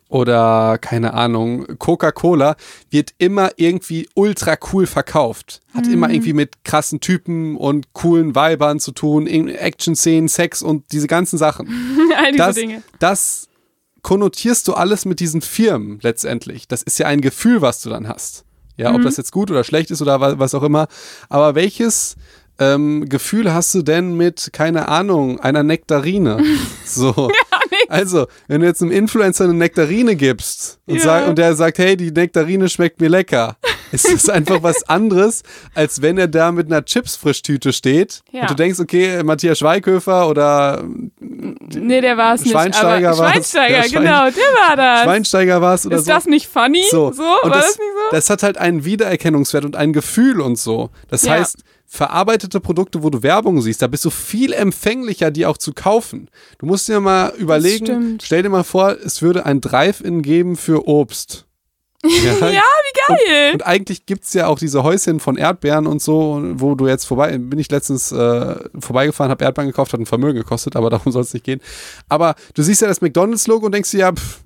oder keine Ahnung, Coca-Cola wird immer irgendwie ultra cool verkauft. Hat immer irgendwie mit krassen Typen und coolen Weibern zu tun, Action-Szenen, Sex und diese ganzen Sachen. All diese Das, Dinge. das konnotierst du alles mit diesen Firmen letztendlich. Das ist ja ein Gefühl, was du dann hast. Ja, Mhm. ob das jetzt gut oder schlecht ist oder wa- was auch immer. Aber welches ähm, Gefühl hast du denn mit, keine Ahnung, einer Nektarine? So. Also, wenn du jetzt einem Influencer eine Nektarine gibst und, Ja. sag, und der sagt, hey, die Nektarine schmeckt mir lecker, ist das einfach was anderes, als wenn er da mit einer Chips-Frischtüte steht Ja. und du denkst, okay, Matthias Schweighöfer oder Nee, der war es nicht. Schweinsteiger war's. Schweinsteiger, Schwein- genau, der war das. Schweinsteiger war es oder ist so. das nicht funny? So, So, war das, das, nicht so? das hat halt einen Wiedererkennungswert und ein Gefühl und so. Das Ja. heißt, verarbeitete Produkte, wo du Werbung siehst, da bist du viel empfänglicher, die auch zu kaufen. Du musst dir mal überlegen, stell dir mal vor, es würde ein Drive-In geben für Obst. Ja, ja, wie geil. und eigentlich gibt es ja auch diese Häuschen von Erdbeeren und so, wo du jetzt vorbei, bin ich letztens äh, vorbeigefahren, habe Erdbeeren gekauft, hat ein Vermögen gekostet, aber darum soll es nicht gehen. Aber du siehst ja das McDonalds-Logo und denkst dir, ja, pff,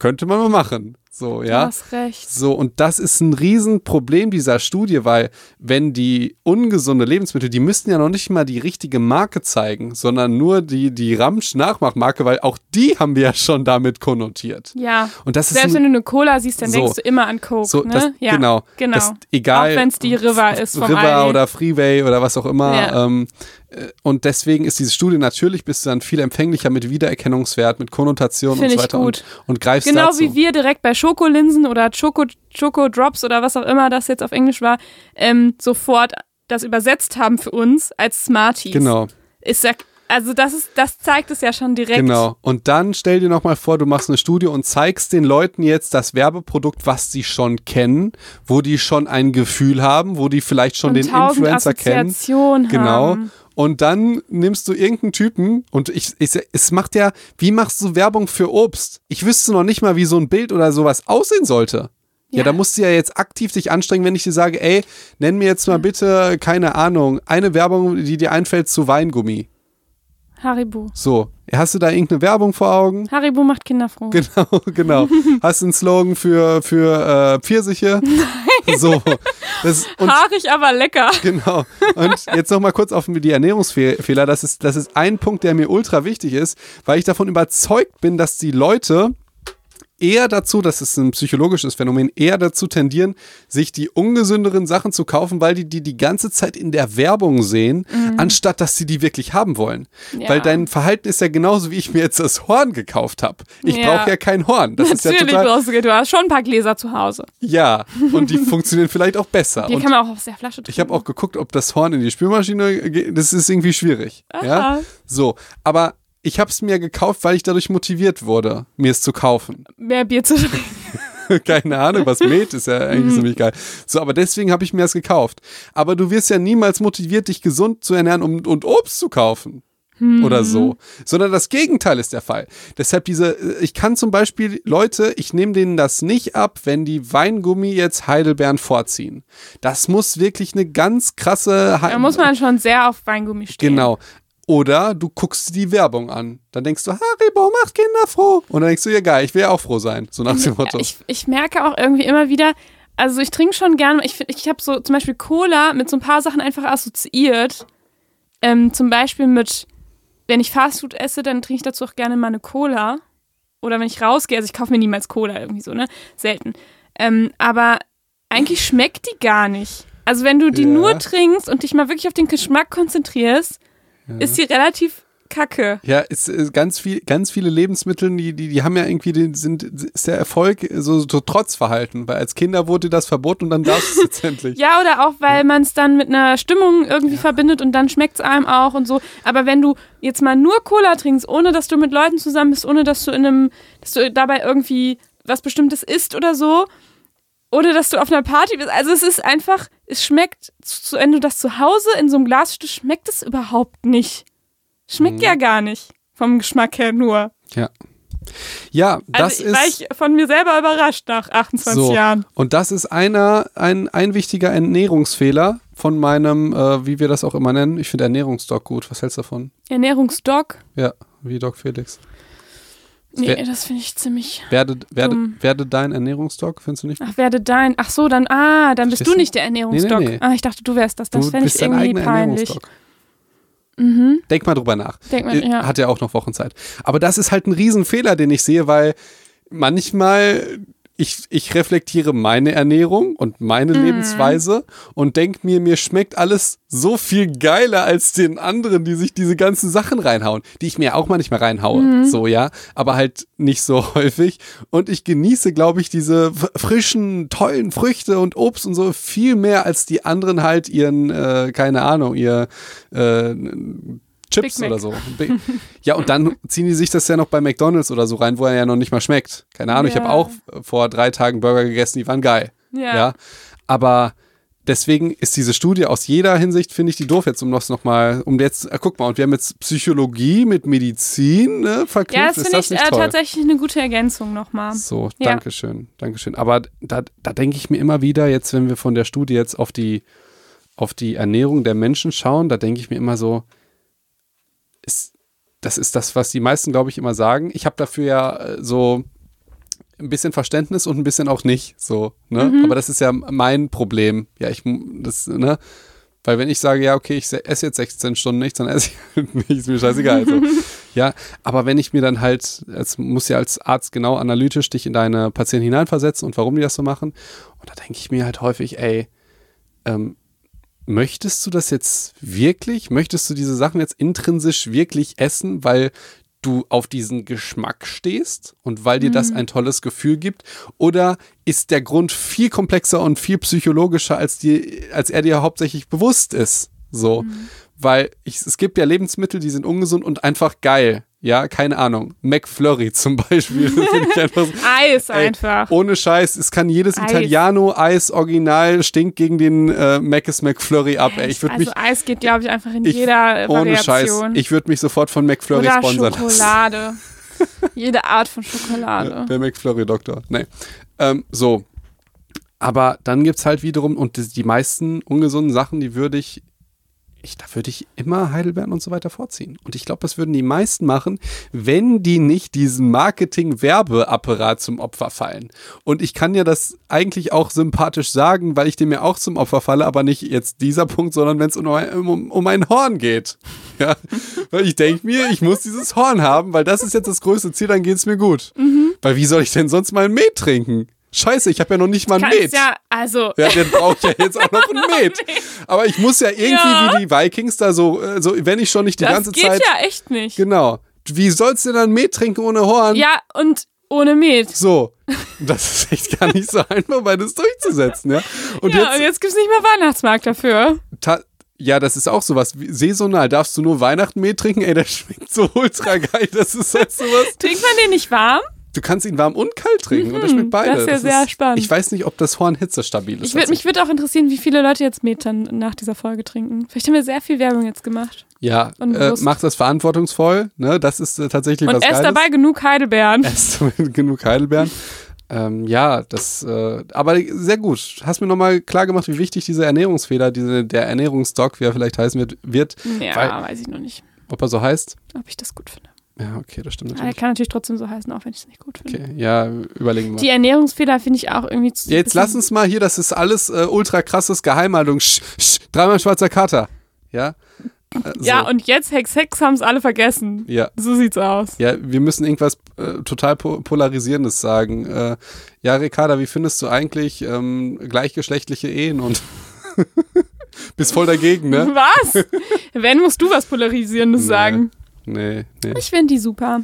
könnte man mal machen. So, Du ja. hast recht. So, und das ist ein Riesenproblem dieser Studie, weil wenn die ungesunde Lebensmittel, die müssten ja noch nicht mal die richtige Marke zeigen, sondern nur die, die Ramsch-Nachmachmarke, weil auch die haben wir ja schon damit konnotiert. Ja. Und das ist Selbst ein, wenn du eine Cola siehst, dann So. denkst du immer an Coke. so, ne? das, ja, genau, genau. Das, egal. Auch wenn es die River ist vom River Aldi. oder Freeway oder was auch immer. Ja. Ähm, äh, und deswegen ist diese Studie natürlich bist du dann viel empfänglicher mit Wiedererkennungswert, mit Konnotation und Find so ich weiter gut. Und, und greifst Genau dazu. wie wir direkt bei Schokolinsen oder Choco, Choco Drops oder was auch immer das jetzt auf Englisch war, ähm, sofort das übersetzt haben für uns als Smarties. Genau. Ist ja, also das ist, das zeigt es ja schon direkt. Genau. Und dann stell dir nochmal vor, du machst eine Studie und zeigst den Leuten jetzt das Werbeprodukt, was sie schon kennen, wo die schon ein Gefühl haben, wo die vielleicht schon Und den Influencer kennen. Genau. Haben. Und dann nimmst du irgendeinen Typen und ich, ich, es macht ja, wie machst du Werbung für Obst? Ich wüsste noch nicht mal, wie so ein Bild oder sowas aussehen sollte. Ja, Ja. da musst du ja jetzt aktiv dich anstrengen, wenn ich dir sage, ey, nenn mir jetzt mal bitte, keine Ahnung, eine Werbung, die dir einfällt zu Weingummi. Haribo. So, hast du da irgendeine Werbung vor Augen? Haribo macht Kinder froh. Genau, genau. Hast du einen Slogan für, für äh, Pfirsiche? Nein. So. Das, und Haarig, aber lecker. genau. Und jetzt nochmal kurz auf die Ernährungsfehler. Das ist, das ist ein Punkt, der mir ultra wichtig ist, weil ich davon überzeugt bin, dass die Leute eher dazu, das ist ein psychologisches Phänomen, eher dazu tendieren, sich die ungesünderen Sachen zu kaufen, weil die die die ganze Zeit in der Werbung sehen, anstatt dass sie die wirklich haben wollen. Mhm. Ja. Weil dein Verhalten ist ja genauso, wie ich mir jetzt das Horn gekauft habe. Ich Ja. brauche ja kein Horn. Das ist ja Natürlich total. brauchst du, du hast schon ein paar Gläser zu Hause. Ja, und die funktionieren vielleicht auch besser. Die und kann man auch aus der Flasche trinken. ich habe auch geguckt, ob das Horn in die Spülmaschine geht. Das ist irgendwie schwierig. Ja? Aha. So, aber ich habe es mir gekauft, weil ich dadurch motiviert wurde, mir es zu kaufen. Mehr Bier zu trinken. Keine Ahnung, was Met ist ja eigentlich ziemlich geil. So, aber deswegen habe ich mir das gekauft. Aber du wirst ja niemals motiviert, dich gesund zu ernähren und, und Obst zu kaufen. Oder so. Sondern das Gegenteil ist der Fall. Deshalb diese, ich kann zum Beispiel Leute, ich nehme denen das nicht ab, wenn die Weingummi jetzt Heidelbeeren vorziehen. Das muss wirklich eine ganz krasse. Hei- Da muss man schon sehr auf Weingummi stehen. Genau. Oder du guckst die Werbung an. Dann denkst du, Haribo macht Kinder froh. Und dann denkst du, ja geil, ich will ja auch froh sein. So nach dem Motto. Ich, ich merke auch irgendwie immer wieder, also ich trinke schon gerne, ich, ich habe so zum Beispiel Cola mit so ein paar Sachen einfach assoziiert. Ähm, zum Beispiel mit, wenn ich Fastfood esse, dann trinke ich dazu auch gerne mal eine Cola. Oder wenn ich rausgehe, also ich kaufe mir niemals Cola irgendwie so, ne? Selten. Ähm, aber eigentlich schmeckt die gar nicht. Also wenn du die Ja. nur trinkst und dich mal wirklich auf den Geschmack konzentrierst, ist sie relativ kacke. Ja, ist, ist ganz viel, ganz viele Lebensmittel, die, die, die haben ja irgendwie, den, sind, ist der Erfolg so, so Trotzverhalten, weil als Kinder wurde das verboten und dann darfst du es letztendlich. Ja, oder auch, weil man es dann mit einer Stimmung irgendwie verbindet und dann schmeckt es einem auch und so. Aber wenn du jetzt mal nur Cola trinkst, ohne dass du mit Leuten zusammen bist, ohne dass du in einem, dass du dabei irgendwie was Bestimmtes isst oder so, oder dass du auf einer Party bist. Also es ist einfach, es schmeckt, zu, wenn du das zu Hause in so einem Glas schmeckt es überhaupt nicht. Schmeckt Mhm. ja gar nicht. Vom Geschmack her nur. Ja. Ja, das also war ist. ich von mir selber überrascht nach 28 So, Jahren. und das ist einer, ein, ein wichtiger Ernährungsfehler von meinem, äh, wie wir das auch immer nennen. Ich finde Ernährungsdoc gut. Was hältst du davon? Ernährungsdoc. Ja, wie Doc Felix. Nee, Wer- das finde ich ziemlich. Werde, werde, Dumm. werde dein Ernährungsdoc, findest du nicht? Ach, werde dein. Ach so, dann. Ah, dann bist Verstehst du nicht der Ernährungsdoc. Nee, nee, nee. Ah, ich dachte, du wärst das. Das fände ich irgendwie peinlich. Mhm. Denk mal drüber nach. Denk mal, ja. Hat ja auch noch Wochenzeit. Aber das ist halt ein Riesenfehler, den ich sehe, weil manchmal ich, ich reflektiere meine Ernährung und meine Mhm. Lebensweise und denke mir, mir schmeckt alles so viel geiler als den anderen, die sich diese ganzen Sachen reinhauen, die ich mir auch manchmal reinhaue. Mhm. So, ja, aber halt nicht so häufig. Und ich genieße, glaube ich, diese frischen, tollen Früchte und Obst und so viel mehr als die anderen halt ihren, äh, keine Ahnung, ihr äh, Chips oder so. Ja, und dann ziehen die sich das ja noch bei McDonalds oder so rein, wo er ja noch nicht mal schmeckt. Keine Ahnung, ich Ja. habe auch vor drei Tagen Burger gegessen, die waren geil. Ja. Ja. Aber deswegen ist diese Studie aus jeder Hinsicht, finde ich, die doof jetzt, um das nochmal, um jetzt, äh, guck mal, und wir haben jetzt Psychologie mit Medizin ne, verknüpft. Ja, das finde ich äh, tatsächlich eine gute Ergänzung nochmal. So, Ja. danke schön, danke schön. Aber da, da denke ich mir immer wieder, jetzt, wenn wir von der Studie jetzt auf die, auf die Ernährung der Menschen schauen, da denke ich mir immer so, das ist das, was die meisten, glaube ich, immer sagen. Ich habe dafür ja äh, so ein bisschen Verständnis und ein bisschen auch nicht, so, ne? Mhm. Aber das ist ja mein Problem. Ja, ich, das, ne? Weil wenn ich sage, ja, okay, ich se- esse jetzt 16 Stunden nichts, dann esse ich halt nicht, ist mir scheißegal. So. ja, aber wenn ich mir dann halt, es muss ja als Arzt genau analytisch dich in deine Patienten hineinversetzen und warum die das so machen. Und da denke ich mir halt häufig, ey, ähm, möchtest du das jetzt wirklich? Möchtest du diese Sachen jetzt intrinsisch wirklich essen, weil du auf diesen Geschmack stehst und weil dir das ein tolles Gefühl gibt? Oder ist der Grund viel komplexer und viel psychologischer, als, die, als er dir hauptsächlich bewusst ist? So, weil ich, es gibt ja Lebensmittel, die sind ungesund und einfach geil. Ja, keine Ahnung. McFlurry zum Beispiel. Einfach so, Eis Ey, einfach. ohne Scheiß, es kann jedes Eis. Italiano-Eis original stinkt gegen den äh, Mc's McFlurry ab. Ey. Ich also mich, Eis geht, glaube ich, einfach in ich, jeder ohne Scheiß, Variation. ich würde mich sofort von McFlurry Oder sponsern lassen. Schokolade. Jede Art von Schokolade. Der McFlurry-Doktor. Nee. Ähm, so. Aber dann gibt es halt wiederum, und die, die meisten ungesunden Sachen, die würde ich, ich, da würde ich immer Heidelbeeren und so weiter vorziehen. Und ich glaube, das würden die meisten machen, wenn die nicht diesen Marketing-Werbeapparat zum Opfer fallen. Und ich kann ja das eigentlich auch sympathisch sagen, weil ich dem ja auch zum Opfer falle, aber nicht jetzt dieser Punkt, sondern wenn es um, um, um ein Horn geht. Ja, weil ich denke mir, ich muss dieses Horn haben, weil das ist jetzt das größte Ziel, dann geht es mir gut. Weil wie soll ich denn sonst mal ein Met trinken? Scheiße, ich habe ja noch nicht mal ein Met. ja, also. Ja, brauche ich ja jetzt auch noch ein Met. Aber ich muss ja irgendwie Ja. wie die Vikings da so, äh, so, wenn ich schon nicht die das ganze geht Zeit. ja echt nicht. Genau. Wie sollst du denn ein Met trinken ohne Horn? Ja, und ohne Met. So. Das ist echt gar nicht so einfach, beides durchzusetzen, ja. Und ja, jetzt, und jetzt gibt es nicht mehr Weihnachtsmarkt dafür. Ja, das ist auch sowas. Wie- Saisonal darfst du nur Weihnachten Met trinken? Ey, das schmeckt so ultra geil. Das ist halt sowas. Trinkt man den nicht warm? Du kannst ihn warm und kalt trinken und das schmeckt beide. Mhm, das ist ja sehr spannend. Ich weiß nicht, ob das Horn hitzestabil ist. Ich würd, mich würde auch interessieren, wie viele Leute jetzt Metern nach dieser Folge trinken. Vielleicht haben wir sehr viel Werbung jetzt gemacht. ja, äh, macht das verantwortungsvoll. Ne? Das ist äh, tatsächlich Und was Geiles. dabei genug Heidelbeeren. Esst genug Heidelbeeren. Ähm, ja, das, äh, aber sehr gut. Hast mir nochmal klar gemacht, wie wichtig diese Ernährungsfehler, diese, der Ernährungsdoc, wie er vielleicht heißen wird, wird, Ja, Weil- weiß ich noch nicht, ob er so heißt. ob ich das gut finde. Ja, okay, das stimmt Aber er natürlich. kann natürlich trotzdem so heißen, auch wenn ich es nicht gut finde. Okay, ja, überlegen wir mal. Die Ernährungsfehler finde ich auch irgendwie zu. Ja, jetzt lass uns mal hier, das ist alles äh, ultra krasses Geheimhaltung. Sch, sch, dreimal schwarzer Kater. Ja? Äh, so. Ja, und jetzt Hex Hex haben es alle vergessen. ja. So sieht's aus. Ja, wir müssen irgendwas äh, total po polarisierendes sagen. Äh, ja, Ricarda, wie findest du eigentlich ähm, gleichgeschlechtliche Ehen und bist voll dagegen, ne? Was? Wenn musst du was Polarisierendes Nee. sagen. Nee, nee. Ich finde die super.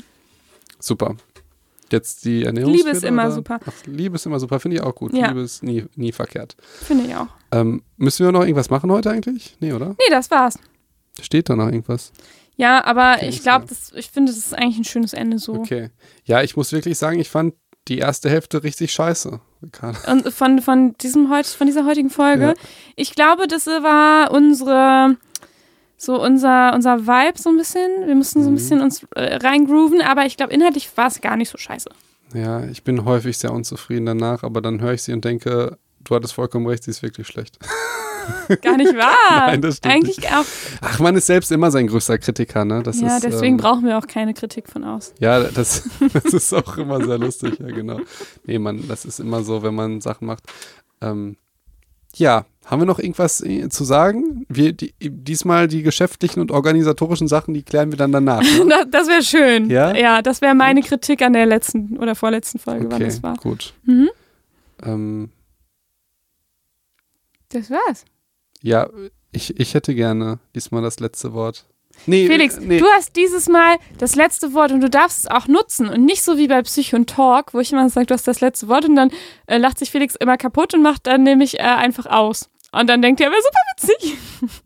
Super. Jetzt die Ernährungsfehler? Liebe ist immer oder? super. Ach, Liebe ist immer super, finde ich auch gut. Ja. Liebe ist nie, nie verkehrt. Finde ich auch. Ähm, müssen wir noch irgendwas machen heute eigentlich? Nee, oder? Nee, das war's. Steht da noch irgendwas? Ja, aber ich glaube, ich finde, das ist eigentlich ein schönes Ende so. Okay. Ja, ich muss wirklich sagen, ich fand die erste Hälfte richtig scheiße. Und von, von, diesem von dieser heutigen Folge. Ja. Ich glaube, das war unsere, so unser, unser Vibe so ein bisschen. Wir mussten so ein Mhm. bisschen uns äh, reingrooven, aber ich glaube, inhaltlich war es gar nicht so scheiße. Ja, ich bin häufig sehr unzufrieden danach, aber dann höre ich sie und denke, du hattest vollkommen recht, sie ist wirklich schlecht. Gar nicht wahr. Nein, das stimmt Eigentlich auch. Ach, man ist selbst immer sein größter Kritiker, ne? Das ja, ist, deswegen ähm, brauchen wir auch keine Kritik von außen. Ja, das, das ist auch immer sehr lustig, ja, genau. Nee, man, das ist immer so, wenn man Sachen macht. Ähm, ja, haben wir noch irgendwas äh, zu sagen? Wir, die, diesmal die geschäftlichen und organisatorischen Sachen, die klären wir dann danach. Ne? Das, das wäre schön. Ja? Ja, das wäre meine Kritik an der letzten oder vorletzten Folge, wann Okay, das war. gut. Mhm. Ähm, Das war's. ja, ich, ich hätte gerne diesmal das letzte Wort. Nee, Felix, äh, nee. du hast dieses Mal das letzte Wort und du darfst es auch nutzen und nicht so wie bei Psych und Talk, wo ich immer sage, du hast das letzte Wort und dann äh, lacht sich Felix immer kaputt und macht dann nämlich äh, einfach aus. Und dann denkt er, aber super witzig.